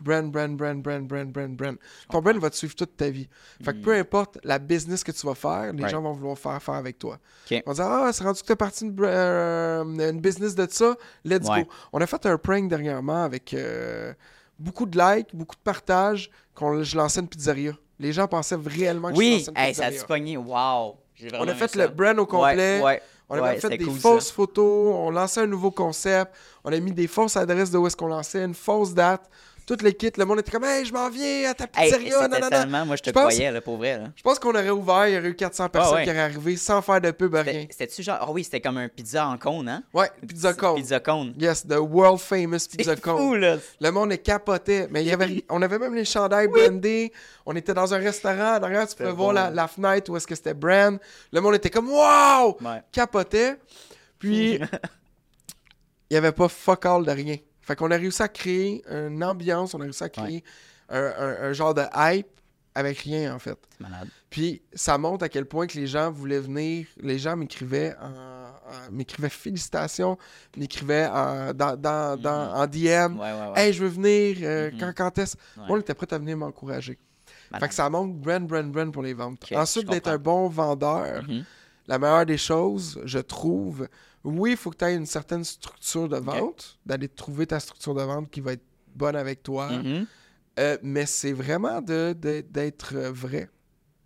Brand, brand, brand, brand, brand, brand, brand. Ton brand va te suivre toute ta vie. Fait que peu importe la business que tu vas faire, les Hmm. Right. gens vont vouloir faire affaire avec toi. Ils vont dire Ah, c'est rendu que t'as parti une, br- euh, une business de ça, let's Ouais. go. On a fait un prank dernièrement avec euh, beaucoup de likes, beaucoup de partages, qu'on je lançais une pizzeria. Les gens pensaient réellement que je Oui, lançais une hey, ça a pizzeria. dû pogner. Wow. J'ai On a fait le ça. brand au complet. Ouais, ouais. On a Ouais, fait des cool, fausses ça. photos, on lançait un nouveau concept, on a mis des fausses adresses de où est-ce qu'on lançait, une fausse date, toute l'équipe, le monde était comme Hey, je m'en viens à ta Hey, pizzeria, c'était nanana. tellement, moi je te Je pense- croyais là, pour vrai. Là. Je pense qu'on aurait ouvert, il y aurait eu 400 personnes ouais. qui auraient arrivé sans faire de pub, rien. C'était- C'était-tu genre, ah oui, c'était comme un pizza en cône, hein? Ouais, pizza cone. Pizza cone. Yes, the world famous pizza C'est cone. fou, là. Le monde est capoté. Mais il y avait, on avait même les chandails brandés. On était dans un restaurant. Derrière, tu pouvais voir la, la fenêtre où est-ce que c'était brand. Le monde était comme Wow! Ouais. Capotait. Puis, il n'y avait pas fuck all de rien. Fait qu'on a réussi à créer une ambiance. On a réussi à créer un, un- un genre de hype avec rien, en fait. C'est malade. Puis ça montre à quel point que les gens voulaient venir. Les gens m'écrivaient en, en- m'écrivaient félicitations, m'écrivaient en, dans, dans, dans- en DM. Ouais, ouais, ouais. Hey, je veux venir. euh, Mhm. Quand, quand est-ce? Moi, on était prêt à venir m'encourager. Malade. Fait que ça montre brand, brand, brand pour les ventes. Ensuite, d'être un bon vendeur, Mhm. la meilleure des choses, je trouve, oui, il faut que tu aies une certaine structure de vente, d'aller trouver ta structure de vente qui va être bonne avec toi. Mhm. Euh, mais c'est vraiment de, de- d'être euh, vrai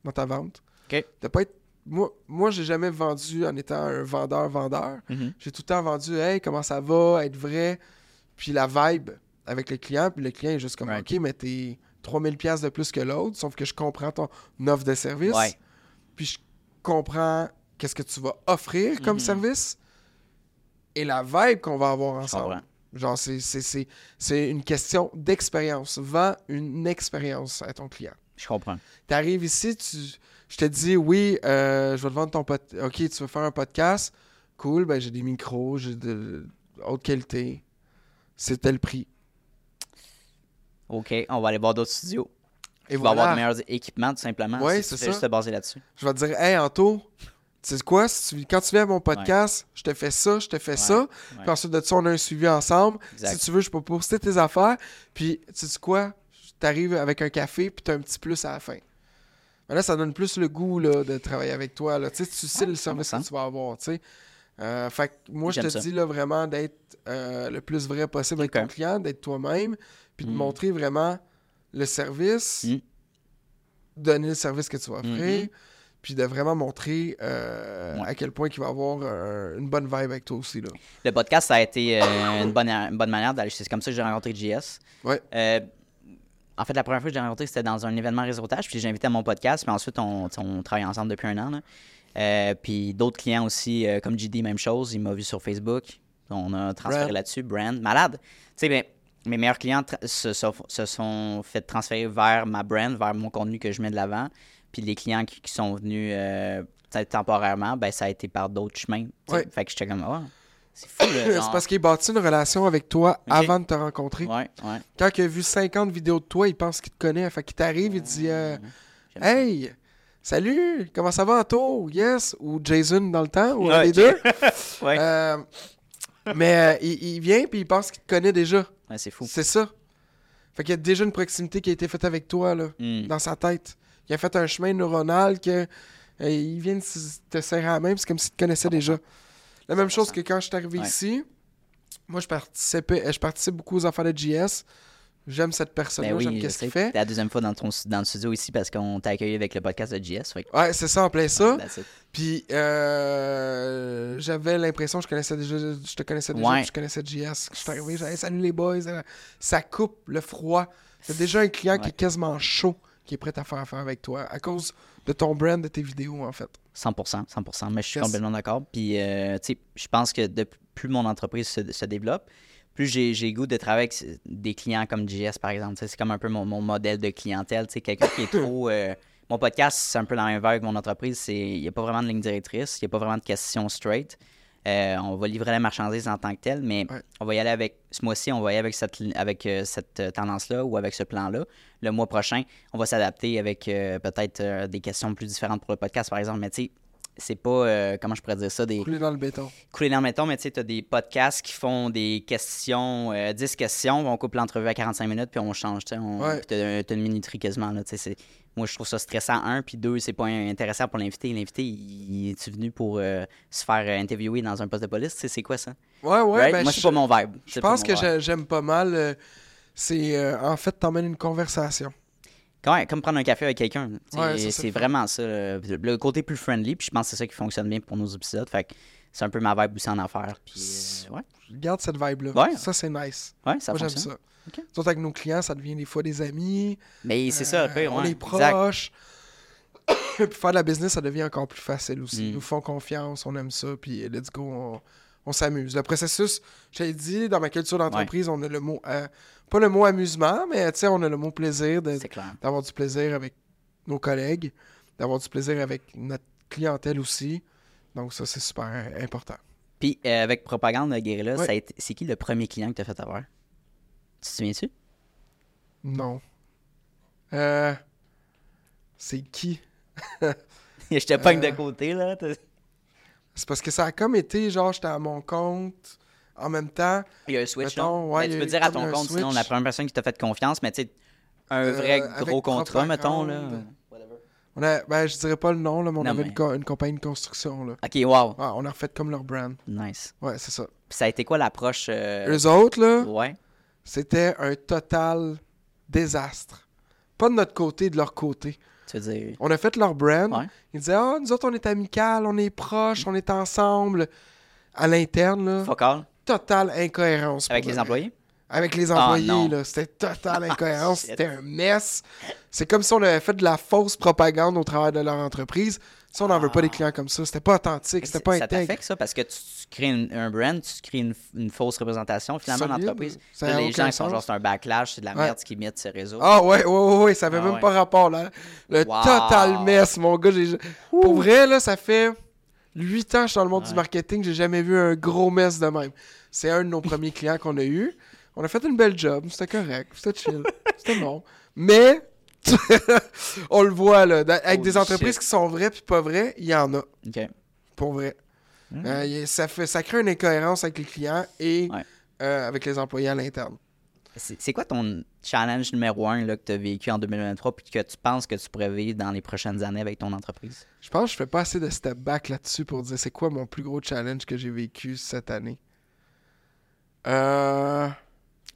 dans ta vente. De pas être. Moi, moi j'ai jamais vendu en étant un vendeur-vendeur. Mhm. J'ai tout le temps vendu, hey, comment ça va, être vrai? Puis la vibe avec le client. Puis le client est juste comme, Right. OK, mais t'es 3000$ piastres de plus que l'autre. Sauf que je comprends ton offre de service. Ouais. Puis je comprends qu'est-ce que tu vas offrir comme Mhm. service. Et la vibe qu'on va avoir ensemble. Genre, c'est, c'est, c'est, c'est une question d'expérience. Vends une expérience à ton client. Je comprends. Tu arrives ici, tu, je te dis, oui, euh, je vais te vendre ton podcast. OK, tu veux faire un podcast? Cool, ben j'ai des micros, j'ai de haute qualité. C'était le prix. OK, on va aller voir d'autres studios. Et On va avoir voilà. de meilleurs équipements, tout simplement. Si c'est tu ça. juste te baser là-dessus. Je vais te dire, hey, Anto, tu sais quoi? Si tu- quand tu viens à mon podcast, je te fais ça, je te fais ça. Puis ensuite de ça, on a un suivi ensemble. Exact. Si tu veux, je peux poster tes affaires. Puis, tu sais quoi? T'arrives avec un café, puis t'as un petit plus à la fin. Mais là, ça donne plus le goût là, de travailler avec toi. Là. Tu sais, tu sais le service 100%. que tu vas avoir. Tu sais. Euh, fait que moi, je te ça. dis là, vraiment d'être euh, le plus vrai possible avec ton client, d'être toi-même, puis de Mm. montrer vraiment le service, Mm. donner le service que tu vas offrir, Mhm. Puis de vraiment montrer euh, Ouais. à quel point il va avoir euh, une bonne vibe avec toi aussi. Là. Le podcast, ça a été euh, une, bonne, une bonne manière d'aller. C'est comme ça que j'ai rencontré JS. Ouais. En fait, la première fois que j'ai rencontré, c'était dans un événement réseautage. Puis j'ai invité à mon podcast. Puis ensuite, on, travaille ensemble depuis un an. là. Puis d'autres clients aussi, comme JD, même chose. Il m'a vu sur Facebook. On a transféré là-dessus. Brand. Malade. Tu sais, ben, mes meilleurs clients se- se sont fait transférer vers ma brand, vers mon contenu que je mets de l'avant. Puis les clients qui, qui sont venus euh, peut-être temporairement, ben, ça a été par d'autres chemins. Ouais. Fait que j'étais comme, oh, c'est fou. C'est parce qu'il bâtit une relation avec toi avant de te rencontrer. Ouais, ouais. Quand il a vu 50 vidéos de toi, il pense qu'il te connaît. Fait qu'il t'arrive, il dit euh, ça. Hey, salut, comment ça va, Anto? Yes? Ou Jason dans le temps, ou un des deux? Ouais. Euh, mais euh, il, il vient, puis il pense qu'il te connaît déjà. Ouais, c'est fou. C'est ça. Fait qu'il y a déjà une proximité qui a été faite avec toi, là, Hmm. dans sa tête. Il a fait un chemin neuronal que euh, il vient de te serrer à la main, c'est comme s'il te connaissait déjà. La même chose que quand je suis arrivé Ouais. ici, moi je participais, je participe beaucoup aux affaires de JS. J'aime cette personne-là, Ben oui, j'aime qu'est-ce sais. qu'il fait. T'es la deuxième fois dans, ton, dans le studio ici parce qu'on t'a accueilli avec le podcast de JS. Fait Ouais, c'est ça, en plein ça. It. Puis euh, j'avais l'impression que je connaissais déjà, je te connaissais déjà, Ouais. je connaissais JS. Je suis arrivé, j'ai dit, salut les boys. Ça coupe le froid. C'est déjà un client qui est quasiment chaud, qui est prêt à faire affaire avec toi, à cause de ton brand, de tes vidéos, en fait. 100%, 100%. Mais je suis Yes. complètement d'accord. Puis, euh, tu sais, je pense que de plus mon entreprise se, se développe, plus j'ai goût de travailler avec des clients comme JS, par exemple. C'est comme un peu mon, mon modèle de clientèle. Tu sais, Quelqu'un qui est trop. euh, mon podcast, c'est un peu la même vague que mon entreprise. c'est- Il n'y a pas vraiment de ligne directrice, il n'y a pas vraiment de questions straight. Euh, on va livrer la marchandise en tant que telle, mais Ouais. on va y aller avec. Ce mois-ci, on va y aller avec cette, avec, euh, cette euh, tendance-là ou avec ce plan-là. Le mois prochain, on va s'adapter avec euh, peut-être des questions plus différentes pour le podcast, par exemple. Mais tu sais, c'est pas. comment je pourrais dire ça Des Couler dans le béton. couler dans le béton, mais tu sais, tu as des podcasts qui font des questions, euh, 10 questions, on coupe l'entrevue à 45 minutes, puis on change, tu sais. on- Ouais. t'as une minuterie quasiment, là, tu sais. Moi, je trouve ça stressant, un, puis deux, c'est pas intéressant pour l'invité. L'invité, il il est-tu venu pour euh, se faire euh, interviewer dans un poste de police? C'est quoi ça? Ouais, ouais. Right? ben, Moi, c'est pas mon vibe. Je pense que j'aime pas mal. euh, c'est euh, en fait, t'emmènes une conversation. Quand- comme prendre un café avec quelqu'un. Ouais, c'est vraiment ça. Le, le côté plus friendly, puis je pense que c'est ça qui fonctionne bien pour nos épisodes. Fait que c'est un peu ma vibe aussi en affaires. Puis, ouais, garde cette vibe-là. Ouais. Ça, c'est nice. ouais, ça Moi, j'aime ça. Ok. Surtout avec nos clients, ça devient des fois des amis. Mais c'est ça, un peu. Euh, on ouais, est exact. proches. puis faire de la business, ça devient encore plus facile aussi. Mm. Ils nous font confiance, on aime ça, puis let's go, on, on s'amuse. Le processus, je t'ai dit, dans ma culture d'entreprise, on a le mot, euh, pas le mot amusement, mais tu sais, on a le mot plaisir, d'avoir du plaisir avec nos collègues, d'avoir du plaisir avec notre clientèle aussi. Donc ça, c'est super euh, important. Puis euh, avec Propagande Guerrilla, Ouais. ça c'est qui le premier client que tu as fait avoir? Tu te souviens-tu? Non. Euh, c'est qui? Je te pogne Euh, de côté, là. C'est parce que ça a comme été, genre, j'étais à mon compte, en même temps, Il y a un switch, Mettons, là. ouais, Ben, tu peux eu dire à ton compte, sinon la première personne qui t'a fait confiance, mais tu sais, un Euh, vrai gros contrat, mettons, là. Propagande. on a, ben, je dirais pas le nom, là, mais on Non, avait mais- une, co- une compagnie de construction, là. Ok, wow. Ah, on a refait comme leur brand. Nice. Ouais, c'est ça. Puis ça a été quoi l'approche? euh, Eux autres, là, Ouais. C'était un total désastre. Pas de notre côté, de leur côté. Tu veux dire. On a fait leur brand. Ouais. Ils disaient, ah, nous autres, on est amical, on est proches, on est ensemble. À l'interne, là, Fuck all. totale incohérence. Avec les vrai. employés? Avec les Ah, employés, là, c'était totale incohérence, Shit. c'était un mess. C'est comme si on avait fait de la fausse propagande au travers de leur entreprise. Ça, on n'en veut pas des clients comme ça. C'était pas authentique, c'était pas ça intègre. t'affecte ça parce que tu, tu crées une- un brand, tu crées une, une fausse représentation finalement Solide. Ça Là, a les gens sont genre c'est un backlash, c'est de la Ouais. merde ce qu'ils mettent les réseaux. Ah ouais, ouais, ouais, ouais, ça avait Ah même ouais. pas rapport là. Le Wow. total mess, mon gars. j'ai- Pour vrai, là, ça fait 8 ans que je suis dans le monde du marketing, j'ai jamais vu un gros mess de même. C'est un de nos premiers clients qu'on a eu. On a fait une belle job, c'était correct, c'était chill, c'était bon. Mais on le voit là, avec des entreprises shit. qui sont vraies puis pas vraies, il y en a, pour vrai. Mm. Euh, ça, fait, ça crée une incohérence avec les clients et Ouais. euh, avec les employés à l'interne. C'est c'est quoi ton challenge numéro un là, que tu as vécu en 2023 puis que tu penses que tu pourrais vivre dans les prochaines années avec ton entreprise? Je pense que je fais pas assez de step back là-dessus pour dire c'est quoi mon plus gros challenge que j'ai vécu cette année. Euh.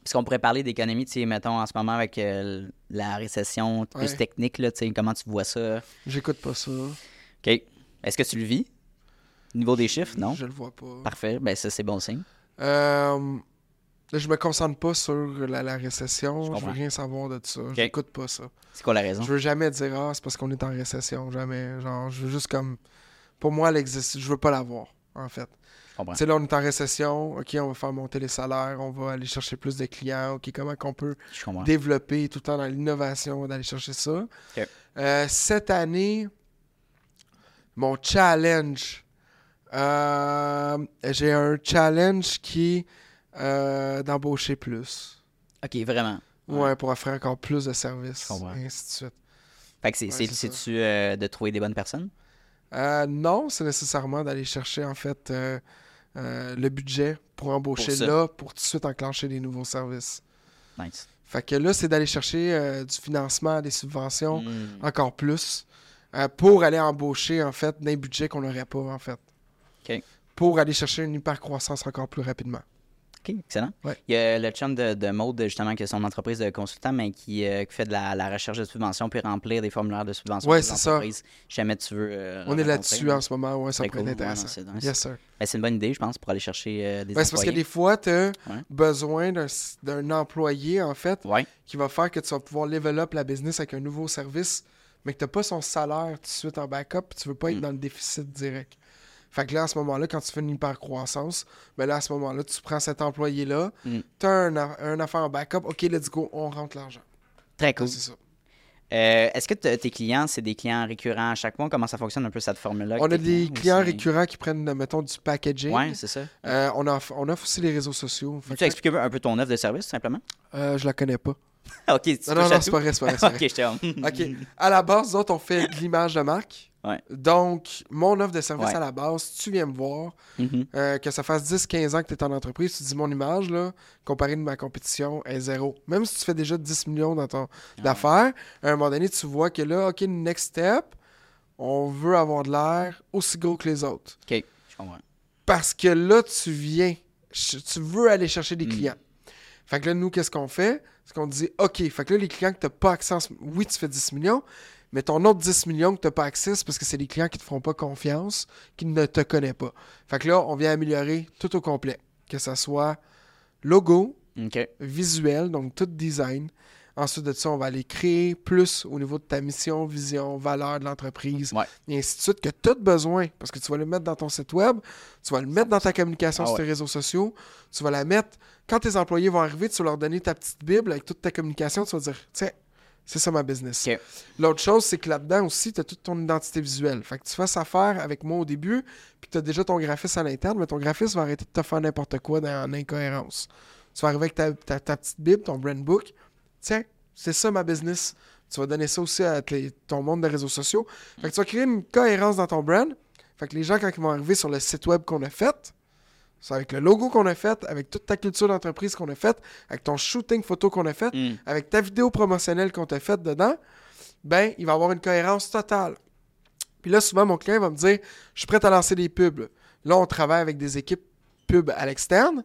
Parce qu'on pourrait parler d'économie, tu sais, mettons, en ce moment avec euh, la récession plus Ouais. technique, là, tu sais, comment tu vois ça? J'écoute pas ça. OK. Est-ce que tu le vis? Niveau des chiffres, non? Je le vois pas. Parfait. Ben, ça, c'est bon signe. Euh, je me concentre pas sur la, la récession. Je Je, veux rien savoir de ça. J'écoute pas ça. C'est quoi la raison? Je veux jamais dire ah c'est parce qu'on est en récession. Jamais. Genre, je veux juste comme. Pour moi, elle existe. Je veux pas la voir, en fait. Tu sais, là, on est en récession. OK, on va faire monter les salaires. On va aller chercher plus de clients. OK, comment qu'on peut développer tout le temps dans l'innovation, d'aller chercher ça. Euh, cette année, mon challenge, euh, j'ai un challenge qui est euh, d'embaucher plus. OK, vraiment. Ouais. pour offrir encore plus de services. Et ainsi de suite. Fait que Ouais, c'est-tu euh, de trouver des bonnes personnes? Euh, non, c'est nécessairement d'aller chercher en fait euh, euh, le budget pour embaucher Pour là, pour tout de suite enclencher des nouveaux services. Nice. Fait que là, c'est d'aller chercher euh, du financement, des subventions. Mm. encore plus euh, pour aller embaucher en fait d'un budget qu'on n'aurait pas en fait. Pour aller chercher une hyper-croissance encore plus rapidement. OK, excellent. Ouais. Il y a le chum de, de Maude, justement, qui a son entreprise de consultant, mais qui, euh, qui fait de la, la recherche de subventions puis remplir des formulaires de subventions Ouais, pour entreprises. Jamais tu veux. euh, On est là-dessus là. en ce moment, ouais, ça pourrait être cool. Ouais, non, intéressant. yes sir. Ben, c'est une bonne idée, je pense, pour aller chercher euh, des Ouais, c'est parce que des fois, tu as besoin d'un employé en fait qui va faire que tu vas pouvoir up la business avec un nouveau service, mais que tu n'as pas son salaire tout de suite en backup, puis tu veux pas être Mm. dans le déficit direct. Fait que là, à ce moment-là, quand tu fais une hyper-croissance, ben là, à ce moment-là, tu prends cet employé-là, Mm. tu as un, un affaire en backup, OK, let's go, on rentre l'argent. très cool. C'est ça. Euh, Est-ce que tes clients, c'est des clients récurrents à chaque mois? Comment ça fonctionne un peu cette formule-là? On a des clients récurrents qui prennent, mettons, du packaging. Ouais, c'est ça. Euh, on, offre, on offre aussi les réseaux sociaux. Peux-tu que, expliquer un peu ton offre de service, simplement? euh, je la connais pas. ok, tu Non, non, non, c'est pas vrai, c'est pas vrai. ok, j'étais hum. OK. À la base, nous autres, on fait de l'image de marque. Ouais. Donc, mon offre de service Ouais. à la base, tu viens me voir, Mhm. euh, que ça fasse 10-15 ans que tu es en entreprise, tu dis mon image, là, comparée de ma compétition, est zéro. Même si tu fais déjà 10 millions dans ton Ah d'affaires, à un moment donné, tu vois que là, OK, next step, on veut avoir de l'air aussi gros que les autres. Ok, je comprends. Parce que là, tu viens, tu veux aller chercher des Mm. clients. Fait que là, nous, qu'est-ce qu'on fait? C'est qu'on dit, OK, fait que là, les clients que tu n'as pas accès, oui, tu fais 10 millions, mais ton autre 10 millions que tu n'as pas accès, c'est parce que c'est des clients qui te feront pas confiance, qui ne te connaissent pas. Fait que là, on vient améliorer tout au complet. Que ce soit logo, visuel, donc tout design. Ensuite de ça, on va aller créer plus au niveau de ta mission, vision, valeur de l'entreprise, Ouais. et ainsi de suite, que tu as besoin. Parce que tu vas le mettre dans ton site web, tu vas le mettre dans ta communication Ah sur ouais. tes réseaux sociaux, tu vas la mettre. Quand tes employés vont arriver, tu vas leur donner ta petite Bible avec toute ta communication, tu vas dire, tiens, c'est ça ma business. L'autre chose, c'est que là-dedans aussi, tu as toute ton identité visuelle. Fait que tu fasses affaire avec moi au début, puis tu as déjà ton graphiste à l'interne, mais ton graphiste va arrêter de te faire n'importe quoi dans, en incohérence. Tu vas arriver avec ta, ta- ta petite Bible, ton brand book. Tiens, c'est ça ma business. Tu vas donner ça aussi à tes- ton monde de réseaux sociaux. Fait que tu vas créer une cohérence dans ton brand. Fait que les gens, quand ils vont arriver sur le site web qu'on a fait, c'est avec le logo qu'on a fait, avec toute ta culture d'entreprise qu'on a faite, avec ton shooting photo qu'on a fait, Hmm. avec ta vidéo promotionnelle qu'on t'a faite dedans, ben, il va avoir une cohérence totale. Puis là, souvent, mon client va me dire Je suis prêt à lancer des pubs. Là, on travaille avec des équipes pubs à l'externe.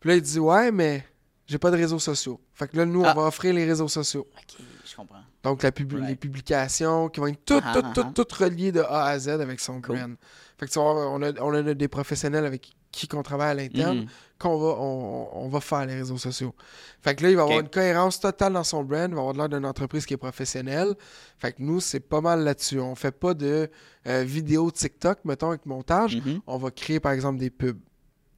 Puis là, il dit Ouais, mais j'ai pas de réseaux sociaux. Fait que là, nous, Ah. on va offrir les réseaux sociaux. OK, je comprends. Donc, la pub- Ouais. les publications qui vont être toutes, Ah, toutes, ah, toutes, ah. toutes reliées de A à Z avec son Cool. brand. Fait que tu voir, on a, on a des professionnels avec qui on travaille à l'interne Mhm. qu'on va, on, on va faire les réseaux sociaux. Fait que là, il va avoir Ok. une cohérence totale dans son brand, il va avoir de l'air d'une entreprise qui est professionnelle. Fait que nous, c'est pas mal là-dessus. On fait pas de euh, vidéos TikTok, mettons, avec montage. Mhm. On va créer, par exemple, des pubs.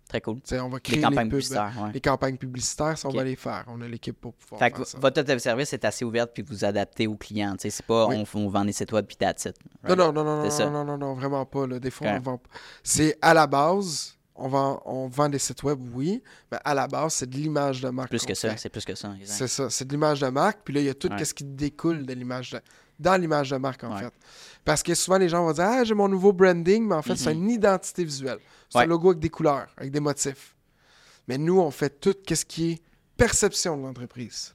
Très cool. Tu sais, on va créer Les les, campagnes pubs. publicitaires, ouais. Les campagnes publicitaires, ça, on va les faire. On a l'équipe pour pouvoir Fait que faire ça. votre service est assez ouverte puis vous adaptez aux clients. C'est pas Oui. on, on vend des sites web puis that's it. Non, right? non, non, non, non, non, non, non, non, vraiment pas. Là. Des fois, Ok. on vend. C'est à la base, on vend, on vend des sites web, oui, mais à la base, c'est de l'image de marque. Plus que ça, c'est plus que ça. C'est ça, c'est de l'image de marque. Puis là, il y a tout Ouais. ce qui découle de l'image de- dans l'image de marque, en Ouais. fait. Parce que souvent, les gens vont dire Ah, j'ai mon nouveau branding, mais en fait, c'est Mhm. une identité visuelle. C'est Ouais. un logo avec des couleurs, avec des motifs. Mais nous, on fait tout ce qui est perception de l'entreprise.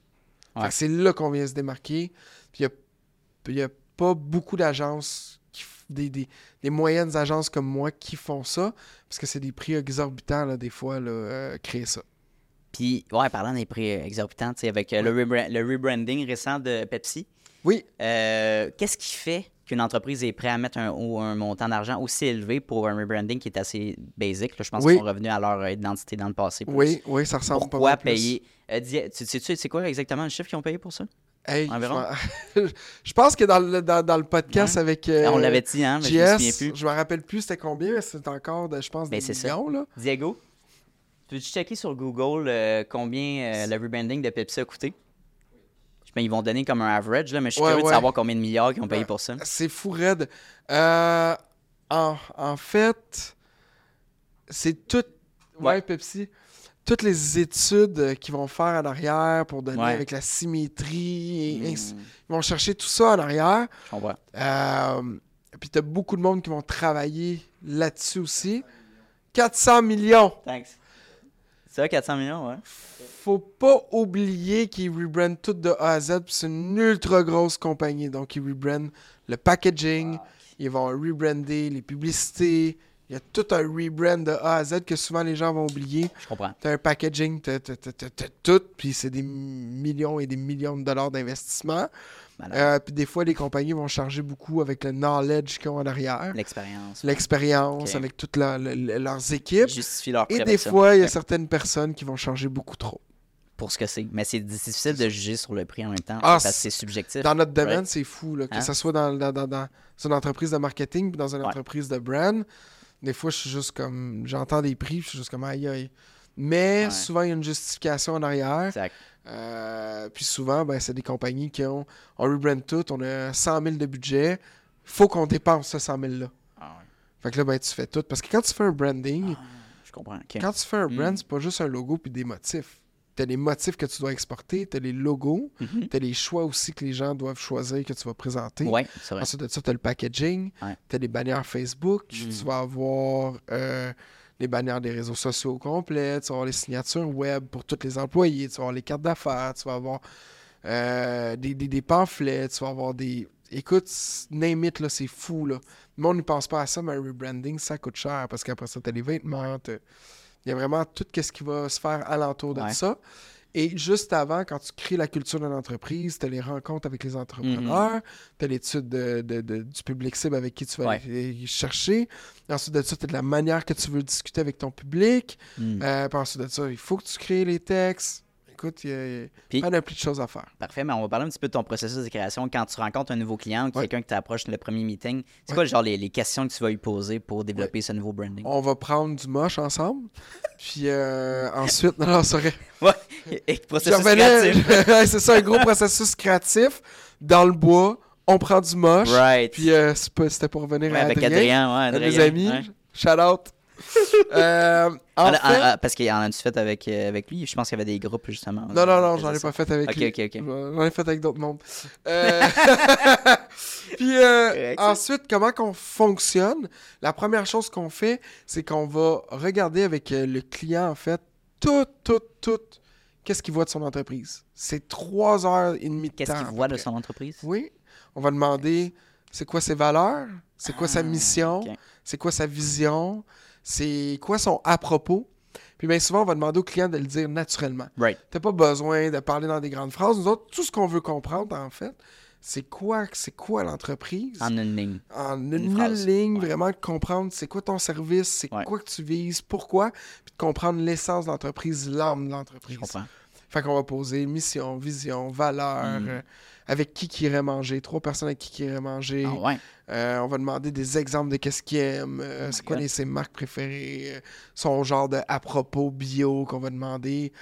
C'est là qu'on vient se démarquer. Puis il y a- n'y a, pas beaucoup d'agences, des, des- des moyennes agences comme moi qui font ça, parce que c'est des prix exorbitants, là, des fois, là, euh, créer ça. Puis, ouais, parlant des prix euh, exorbitants, sais, avec euh, le, rebra- le rebranding récent de Pepsi, Oui, euh, qu'est-ce qui fait qu'une entreprise est prête à mettre un, montant d'argent aussi élevé pour un rebranding qui est assez basic? là? je pense Oui. qu'ils sont revenus à leur identité dans le passé. plus. oui, oui, ça ressemble pas Pourquoi plus. payer? euh, tu sais-tu, c'est quoi exactement le chiffre qu'ils ont payé pour ça? Hey, je pense que dans le, dans, dans le podcast Ouais. avec euh, Ah, on l'avait dit, hein, mais je me souviens plus. je me rappelle plus c'était combien, mais c'est encore, de, je pense, Ben, des c'est ça. millions. Là. Diego, peux-tu checker sur Google euh, combien euh, le rebranding de Pepsi a coûté? Ben, ils vont donner comme un average, là, mais je suis Ouais, curieux ouais. de savoir combien de milliards ils ont payé Ouais. pour ça. C'est fou raide. Euh, en, en fait, c'est tout. Ouais. Pepsi. Toutes les études qu'ils vont faire en arrière pour donner Ouais. avec la symétrie. et ainsi- Hmm, Ils vont chercher tout ça en arrière. Euh, puis t'as beaucoup de monde qui vont travailler là-dessus aussi. 400 millions. Thanks. C'est ça, 400 millions, ouais. Faut pas oublier qu'ils rebrandent tout de A à Z. puis C'est une ultra grosse compagnie. Donc, ils rebrandent le packaging. Ils vont rebrander les publicités. Il y a tout un rebrand de A à Z que souvent les gens vont oublier. Je comprends. T'as un packaging, t'as, t'as- t'as- t'as- t'as tout, puis c'est des millions et des millions de dollars d'investissement. Euh, puis des fois, les compagnies vont charger beaucoup avec le knowledge qu'ils ont en arrière, L'expérience. l'expérience, avec toutes la- leurs équipes. justifient leur Et des fois, il y a certaines personnes qui vont charger beaucoup trop. Pour ce que c'est. Mais c'est difficile de juger sur le prix en même temps. Ah, parce que c'est- subjectif. Dans notre domaine, Right. c'est fou. Là, que Hein? ce soit dans, dans, dans- dans une entreprise de marketing puis dans une Ouais. entreprise de brand, des fois, je suis juste comme. J'entends des prix, je suis juste comme aïe aïe. Mais Ouais. souvent, il y a une justification en arrière. Exact. Euh, puis souvent, ben, c'est des compagnies qui ont. On rebrand tout, on a 100 000 de budget. faut qu'on dépense ce 100 000-là. Ah, ouais. Fait que là, ben, tu fais tout. Parce que quand tu fais un branding, Je comprends. ok. quand tu fais un brand, Mm. c'est pas juste un logo puis des motifs. T'as les motifs que tu dois exporter, t'as les logos, Mhm. t'as les choix aussi que les gens doivent choisir que tu vas présenter. Ouais, c'est vrai. Ensuite de ça, tu as le packaging, Ouais. tu as des bannières Facebook, Mm. tu vas avoir euh, les bannières des réseaux sociaux au complet, tu vas avoir les signatures web pour tous les employés, tu vas avoir les cartes d'affaires, tu vas avoir euh, des, des- des pamphlets, tu vas avoir des. Écoute, name it, là, c'est fou. Là. Le monde ne pense pas à ça, mais un rebranding, ça coûte cher parce qu'après ça, tu as les vêtements, t'as- il y a vraiment tout ce qui va se faire alentour de Ouais. ça. Et juste avant, quand tu crées la culture d'une entreprise, tu as les rencontres avec les entrepreneurs, tu as l'étude de, de- de- du public cible avec qui tu vas Ouais. aller chercher. Ensuite de ça, tu as de la manière que tu veux discuter avec ton public. Hmm. Euh, ensuite de ça, il faut que tu crées les textes. Écoute, il y a, Puis- plein de choses à faire. Parfait, mais on va parler un petit peu de ton processus de création. Quand tu rencontres un nouveau client ou Ouais. quelqu'un qui t'approche le premier meeting, c'est Ouais. quoi genre les, les questions que tu vas lui poser pour développer ce nouveau branding? On va prendre du moche ensemble. Puis euh, ensuite, non, vrai. Ouais, et processus créatif. c'est ça, un gros processus créatif. Dans le bois, on prend du moche. Right. Puis euh, pas- c'était pour revenir à avec Adrien, ouais, de Adrien. mes amis. Shout out. Euh, en Ah, fait, ah, ah, parce qu'il en a-tu fait avec, euh, avec lui? Je pense qu'il y avait des groupes, justement. non, non, non, j'en ai pas fait avec Ok, lui. ok, ok. J'en ai fait avec d'autres mondes. Euh, Puis euh, Correct, ensuite, comment qu'on fonctionne? La première chose qu'on fait, c'est qu'on va regarder avec le client, en fait, tout, tout, tout, qu'est-ce qu'il voit de son entreprise. C'est trois heures et demie de temps. Qu'est-ce qu'il voit de son entreprise? Oui. On va demander c'est quoi ses valeurs, c'est quoi sa mission, c'est quoi sa vision, c'est quoi son à propos? Puis bien souvent, on va demander au client de le dire naturellement. Right. T'as pas besoin de parler dans des grandes phrases. Nous autres, tout ce qu'on veut comprendre, en fait, c'est quoi, c'est quoi l'entreprise? En une ligne. En une, une ligne, Ouais. vraiment de comprendre c'est quoi ton service, c'est Ouais. quoi que tu vises, pourquoi, puis de comprendre l'essence de l'entreprise, l'âme de Je l'entreprise. comprends. Fait qu'on va poser mission, vision, valeur, Mm. euh, avec qui qui irait manger, trois personnes avec qui qui irait manger. Ah ouais. Euh, on va demander des exemples de qu'est-ce qu'ils aiment, euh, Oh c'est quoi les, ses marques préférées, son genre de à propos bio qu'on va demander.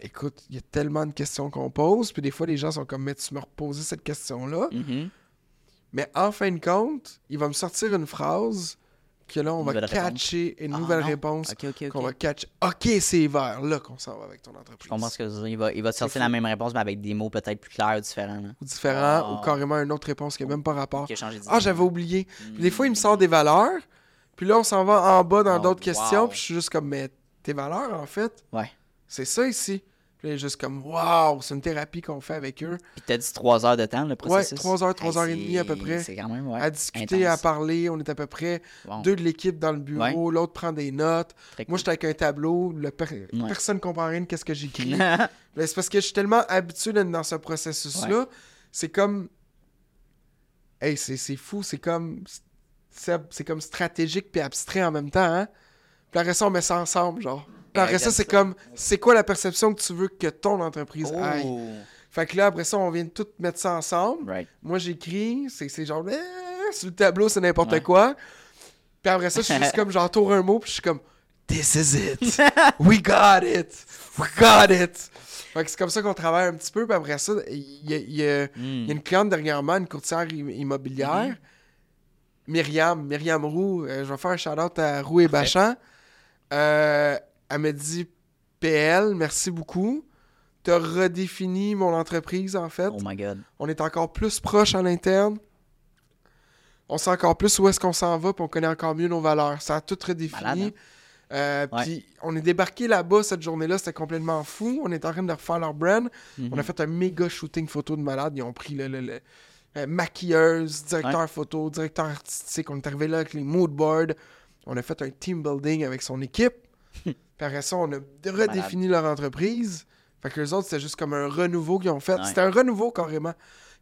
Écoute, il y a tellement de questions qu'on pose, puis des fois les gens sont comme mais tu me reposais cette question-là. Mhm. Mais en fin de compte, il va me sortir une phrase que là on va réponse. catcher une Ah, nouvelle non. réponse Ok, ok, qu'on va catcher. Ok, c'est vers là qu'on s'en va avec ton entreprise. Je comprends ce que tu veux dire. Il va, il va te sortir la même réponse, mais avec des mots peut-être plus clairs, différents. Ou différent, Ah. ou carrément une autre réponse qui n'a même pas rapport. Ah, j'avais oublié. Puis des fois, il me sort des valeurs. Puis là, on s'en va en bas dans Oh, d'autres questions. Puis je suis juste comme, mais tes valeurs, en fait, Ouais. c'est ça ici. Puis là, juste comme, waouh, c'est une thérapie qu'on fait avec eux. Puis t'as dit trois heures de temps, le Ouais, processus? trois heures, trois Hey, heures et demie à peu près. C'est quand même, ouais. à discuter, à parler. On est à peu près Bon, deux de l'équipe dans le bureau. L'autre prend des notes. très Moi, cool. j'étais avec un tableau. le per- Ouais. Personne ne comprend rien de qu'est-ce que j'écris. C'est parce que je suis tellement habitué d'être dans ce processus-là. C'est comme. Hey, c'est fou. C'est comme. C'est c'est comme stratégique puis abstrait en même temps. Hein? Puis après ça, on met ça ensemble, genre. Puis après ça, c'est comme. C'est quoi la perception que tu veux que ton entreprise aille? Oh. Fait que là, après ça, on vient de tout mettre ça ensemble. Right. Moi, j'écris. C'est c'est genre. eh, sur le tableau, c'est n'importe Ouais. quoi. Puis après ça, je suis juste comme. J'entoure un mot. Puis je suis comme. This is it. We got it. We got it. Fait que c'est comme ça qu'on travaille un petit peu. Puis après ça, il y a, il y a- il y a Hmm. une cliente dernièrement, une courtière im- immobilière, Mhm. Myriam, Myriam Roux. euh, je vais faire un shout-out à Roux et Bachan. Euh, elle me dit PL, merci beaucoup. Tu as redéfini mon entreprise, en fait. Oh my god. On est encore plus proche à l'interne. On sait encore plus où est-ce qu'on s'en va, puis on connaît encore mieux nos valeurs. Ça a tout redéfini. Malade, hein? Euh, Ouais. Puis on est débarqué là-bas cette journée-là, c'était complètement fou. On est en train de refaire leur brand. Mhm. On a fait un méga shooting photo de malade. Ils ont pris le, le- le- euh, maquilleuse, directeur photo, directeur artistique. On est arrivé là avec les mood boards. On a fait un team building avec son équipe. Puis après ça, on a redéfini leur entreprise. Fait que les autres, c'était juste comme un renouveau qu'ils ont fait. Ouais. C'était un renouveau carrément.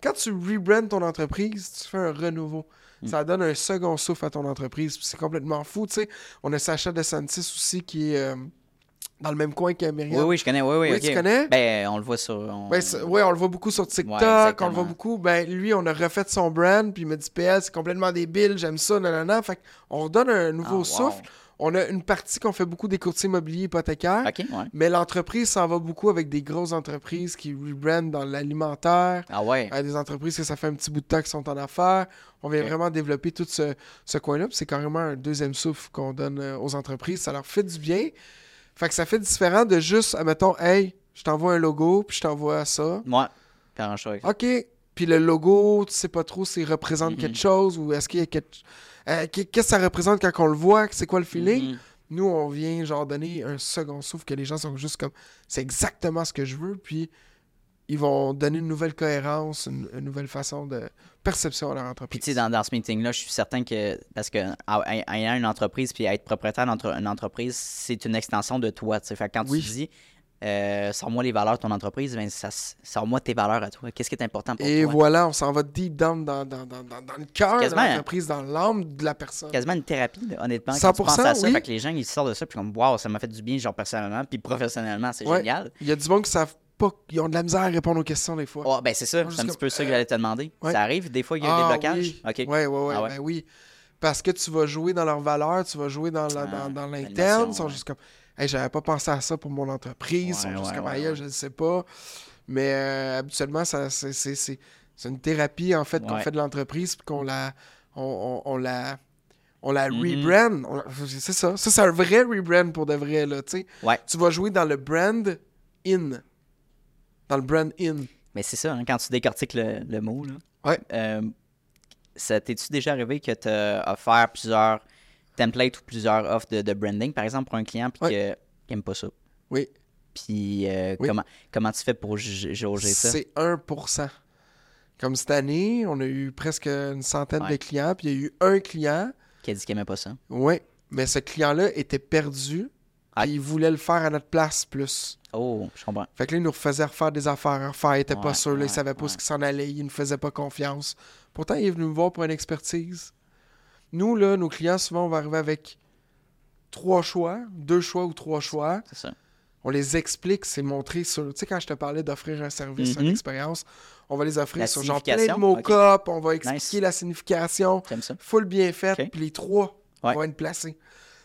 Quand tu rebrandes ton entreprise, tu fais un renouveau. Mm. Ça donne un second souffle à ton entreprise. C'est complètement fou, tu sais. On a Sacha DeSantis aussi qui est euh, dans le même coin que Oui, Myriam. oui, je connais. Oui, oui, Oui, tu connais? Ben, on le voit sur. on- c'est- ouais, on le voit beaucoup sur TikTok, on le voit beaucoup. Ben, lui, on a refait son brand, puis il m'a dit PL, c'est complètement débile, j'aime ça, nanana. Fait on redonne un nouveau Ah, wow. souffle. On a une partie qu'on fait beaucoup des courtiers immobiliers hypothécaires, Ok, ouais. mais l'entreprise s'en va beaucoup avec des grosses entreprises qui rebrandent dans l'alimentaire, Ah ouais. à des entreprises que ça fait un petit bout de temps qui sont en affaires. On vient vraiment développer tout ce, ce coin-là. C'est carrément un deuxième souffle qu'on donne euh, aux entreprises. Ça leur fait du bien. Fait que ça fait différent de juste, admettons, hey, je t'envoie un logo, puis je t'envoie ça. Ça. OK. Puis le logo, tu sais pas trop s'il représente quelque chose ou est-ce qu'il y a quelque... euh, qu'est- Qu'est-ce que ça représente quand on le voit? C'est quoi le feeling? Mhm. Nous, on vient genre donner un second souffle que les gens sont juste comme c'est exactement ce que je veux, puis ils vont donner une nouvelle cohérence, une, une nouvelle façon de perception à leur Puis entreprise. tu sais, dans, dans ce meeting-là, je suis certain que, parce que ayant une entreprise puis être propriétaire d'une entreprise, c'est une extension de toi. Fait que quand Oui. tu dis, euh, sors-moi les valeurs de ton entreprise, ben, ça, sors-moi tes valeurs à toi. Qu'est-ce qui est important pour Et toi? voilà, on s'en va deep down dans, dans, dans, dans, le cœur de hein? l'entreprise, dans l'âme de la personne. quasiment une thérapie, honnêtement. Quand tu 100%, penses à ça, oui. fait que les gens, ils sortent de ça, puis comme, waouh, ça m'a fait du bien, genre personnellement, puis professionnellement, c'est Ouais. génial. Il y a du monde qui savent pas, ils ont de la misère à répondre aux questions des fois. Oh, ben c'est ça, c'est un petit peu ça que euh, j'allais te demander. ouais. Ça arrive, des fois, il y a eu Ah, des blocages? Oui. Ok. Ouais, ouais, ouais, Ah ouais? ben oui. Parce que tu vas jouer dans leurs valeurs, tu vas jouer dans, Ah, l'interne. Ils sont juste comme, hey, j'avais pas pensé à ça pour mon entreprise. Ouais, ouais, comme, ouais, je ne sais pas. Mais euh, habituellement, ça, c'est, c'est, c'est, c'est une thérapie, en fait, qu'on fait de l'entreprise, puis qu'on la. On, on, on la. On la Mhm. rebrand. C'est ça. Ça, c'est un vrai rebrand pour de vrai, là, tu sais. Ouais. Tu vas jouer dans le brand in. Dans le brand in. Mais c'est ça, hein, quand tu décortiques le, le mot, là. Ouais. Euh, ça t'es-tu déjà arrivé que tu as offert plusieurs templates ou plusieurs offres de, de branding, par exemple, pour un client, puis Ouais. qu'il n'aime pas ça? Oui. Puis euh, Oui. comment, comment tu fais pour jauger ça? C'est 1%. Comme cette année, on a eu presque une centaine Ouais. de clients, puis il y a eu un client, Qui a dit qu'il n'aimait pas ça? oui, mais ce client-là était perdu, Ah. il voulait le faire à notre place plus. Oh, je comprends. Fait que là, il nous refaisait refaire des affaires, refaire, il était pas sûr, là, ouais, il savait pas ouais. ce qui s'en allait, il ne faisait pas confiance. Pourtant, il est venu me voir pour une expertise. Nous, là, nos clients, souvent, on va arriver avec trois choix, deux choix ou trois choix. C'est ça. On les explique, c'est montré sur. Tu sais, quand je te parlais d'offrir un service, une expérience, on va les offrir La sur genre plein de mots cop, on va expliquer Nice. la signification, ça. full bien fait, puis les trois Ouais. vont être placés.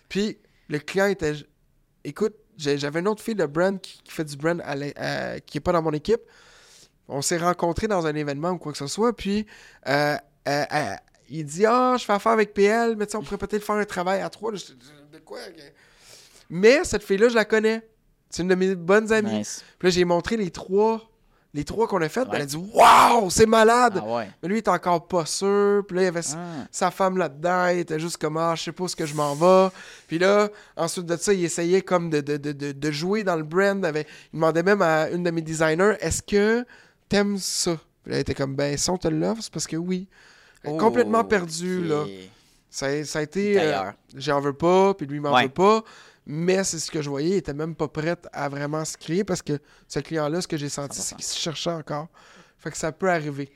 Puis le client était. Écoute, j'avais une autre fille de brand qui, qui fait du brand à qui est pas dans mon équipe. On s'est rencontrés dans un événement ou quoi que ce soit, puis euh, euh, euh, il dit Ah, je fais affaire avec PL, mais tu sais, on pourrait peut-être faire un travail à trois. De quoi? Mais cette fille-là, je la connais. C'est une de mes bonnes amies. Nice. Puis là, j'ai montré les trois, les trois qu'on a faites. Elle a dit Waouh, c'est malade! Ah ouais. Mais lui, il était encore pas sûr. Puis là, il y avait Ah. sa femme là-dedans. Il était juste comme Ah, je sais pas où ce que je m'en vais. Puis là, ensuite de ça, il essayait comme de, de, de, de, de jouer dans le brand. Avec... Il demandait même à une de mes designers Est-ce que t'aimes ça? Puis là, elle était comme Ben, si on te l'offre, c'est parce que oui. Complètement Oh, perdue, ok. là. Ça, a- ça a été. euh. J'en veux pas, puis lui, il m'en Ouais. veut pas. Mais c'est ce que je voyais. Il était même pas prêt à vraiment se créer parce que ce client-là, ce que j'ai senti, c'est qu'il se cherchait encore. Fait que ça peut arriver.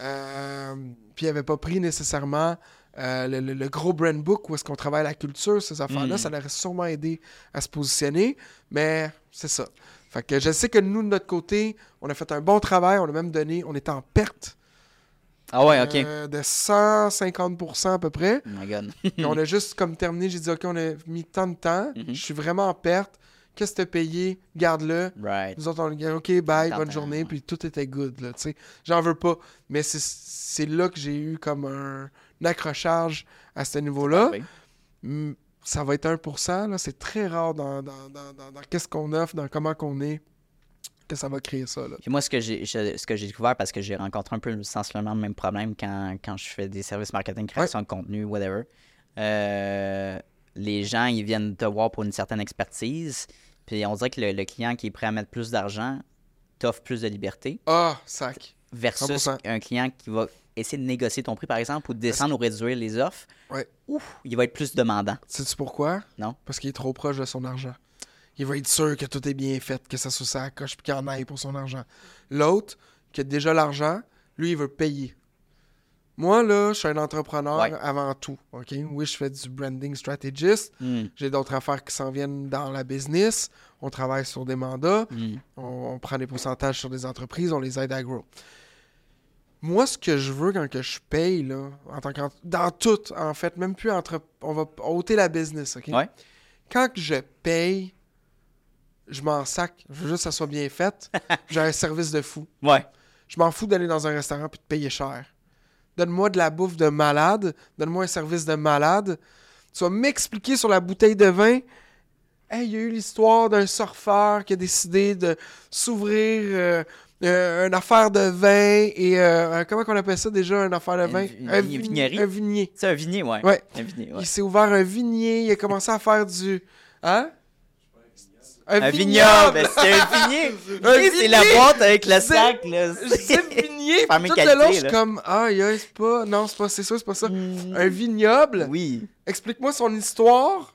Euh, puis il avait pas pris nécessairement euh, le, le- le gros brand book où est-ce qu'on travaille la culture, ces affaires-là. Mm. Ça l'aurait sûrement aidé à se positionner. Mais c'est ça. Fait que je sais que nous, de notre côté, on a fait un bon travail. On a même donné, on était en perte Ah ouais, ok. euh, de 150% à peu près. Oh my god. Puis on a juste comme terminé, j'ai dit OK, on a mis tant de temps, Mhm. je suis vraiment en perte. Qu'est-ce que t'as payé? Garde-le. right. Nous autres, on a OK, bye, bonne journée, ouais. puis tout était good, là, tu sais. J'en veux pas. Mais c'est- là que j'ai eu comme un, un accrochage à ce niveau-là. Ça va être 1%, là. C'est très rare dans, dans, dans, dans- dans qu'est-ce qu'on offre, dans comment qu'on est, que ça va créer ça, là. Puis moi, ce que j'ai je- ce que j'ai découvert, parce que j'ai rencontré un peu sensiblement le même problème quand, quand je fais des services marketing, création de contenu, whatever. Euh, les gens, ils viennent te voir pour une certaine expertise. Puis on dirait que le, le client qui est prêt à mettre plus d'argent t'offre plus de liberté Ah, sac. versus 100%. un client qui va essayer de négocier ton prix, par exemple, ou de descendre ou réduire les offres. Ouais. Ouf, il va être plus demandant. Sais-tu pourquoi? Non. Parce qu'il est trop proche de son argent. Il va être sûr que tout est bien fait, que ça soit ça coche, puis qu'il en aille pour son argent. L'autre, qui a déjà l'argent, lui, il veut payer. Moi, là, je suis un entrepreneur Ouais. avant tout. OK? Oui, je fais du branding strategist. Hmm, J'ai d'autres affaires qui s'en viennent dans la business. On travaille sur des mandats. hmm. On, on prend des pourcentages sur des entreprises, on les aide à grow. Moi, ce que je veux quand que je paye, là, en tant qu'entre- dans tout, en fait, même plus entre. On va ôter la business, OK? Ouais. Quand je paye, je m'en sac. Je veux juste que ça soit bien fait. J'ai un service de fou. Ouais. Je m'en fous d'aller dans un restaurant puis de payer cher. Donne-moi de la bouffe de malade. Donne-moi un service de malade. Tu vas m'expliquer sur la bouteille de vin. Hey, il y a eu l'histoire d'un surfeur qui a décidé de s'ouvrir euh, euh, une affaire de vin et euh, comment qu'on appelle ça déjà une affaire de vin? vi- une un, vign- vign- vignerie? un vignier. C'est un vignier, ouais. Ouais. Un vignier, ouais. Il s'est ouvert un vignier. Il a commencé à faire du hein? Un vignoble, c'est un vignier. Un c'est la boîte avec le C'est- sac, là. C'est le vignier. Le je suis comme ah, aïe, c'est pas non, c'est pas c'est ça, c'est pas ça. Mm. Un vignoble. Oui. Explique-moi son histoire.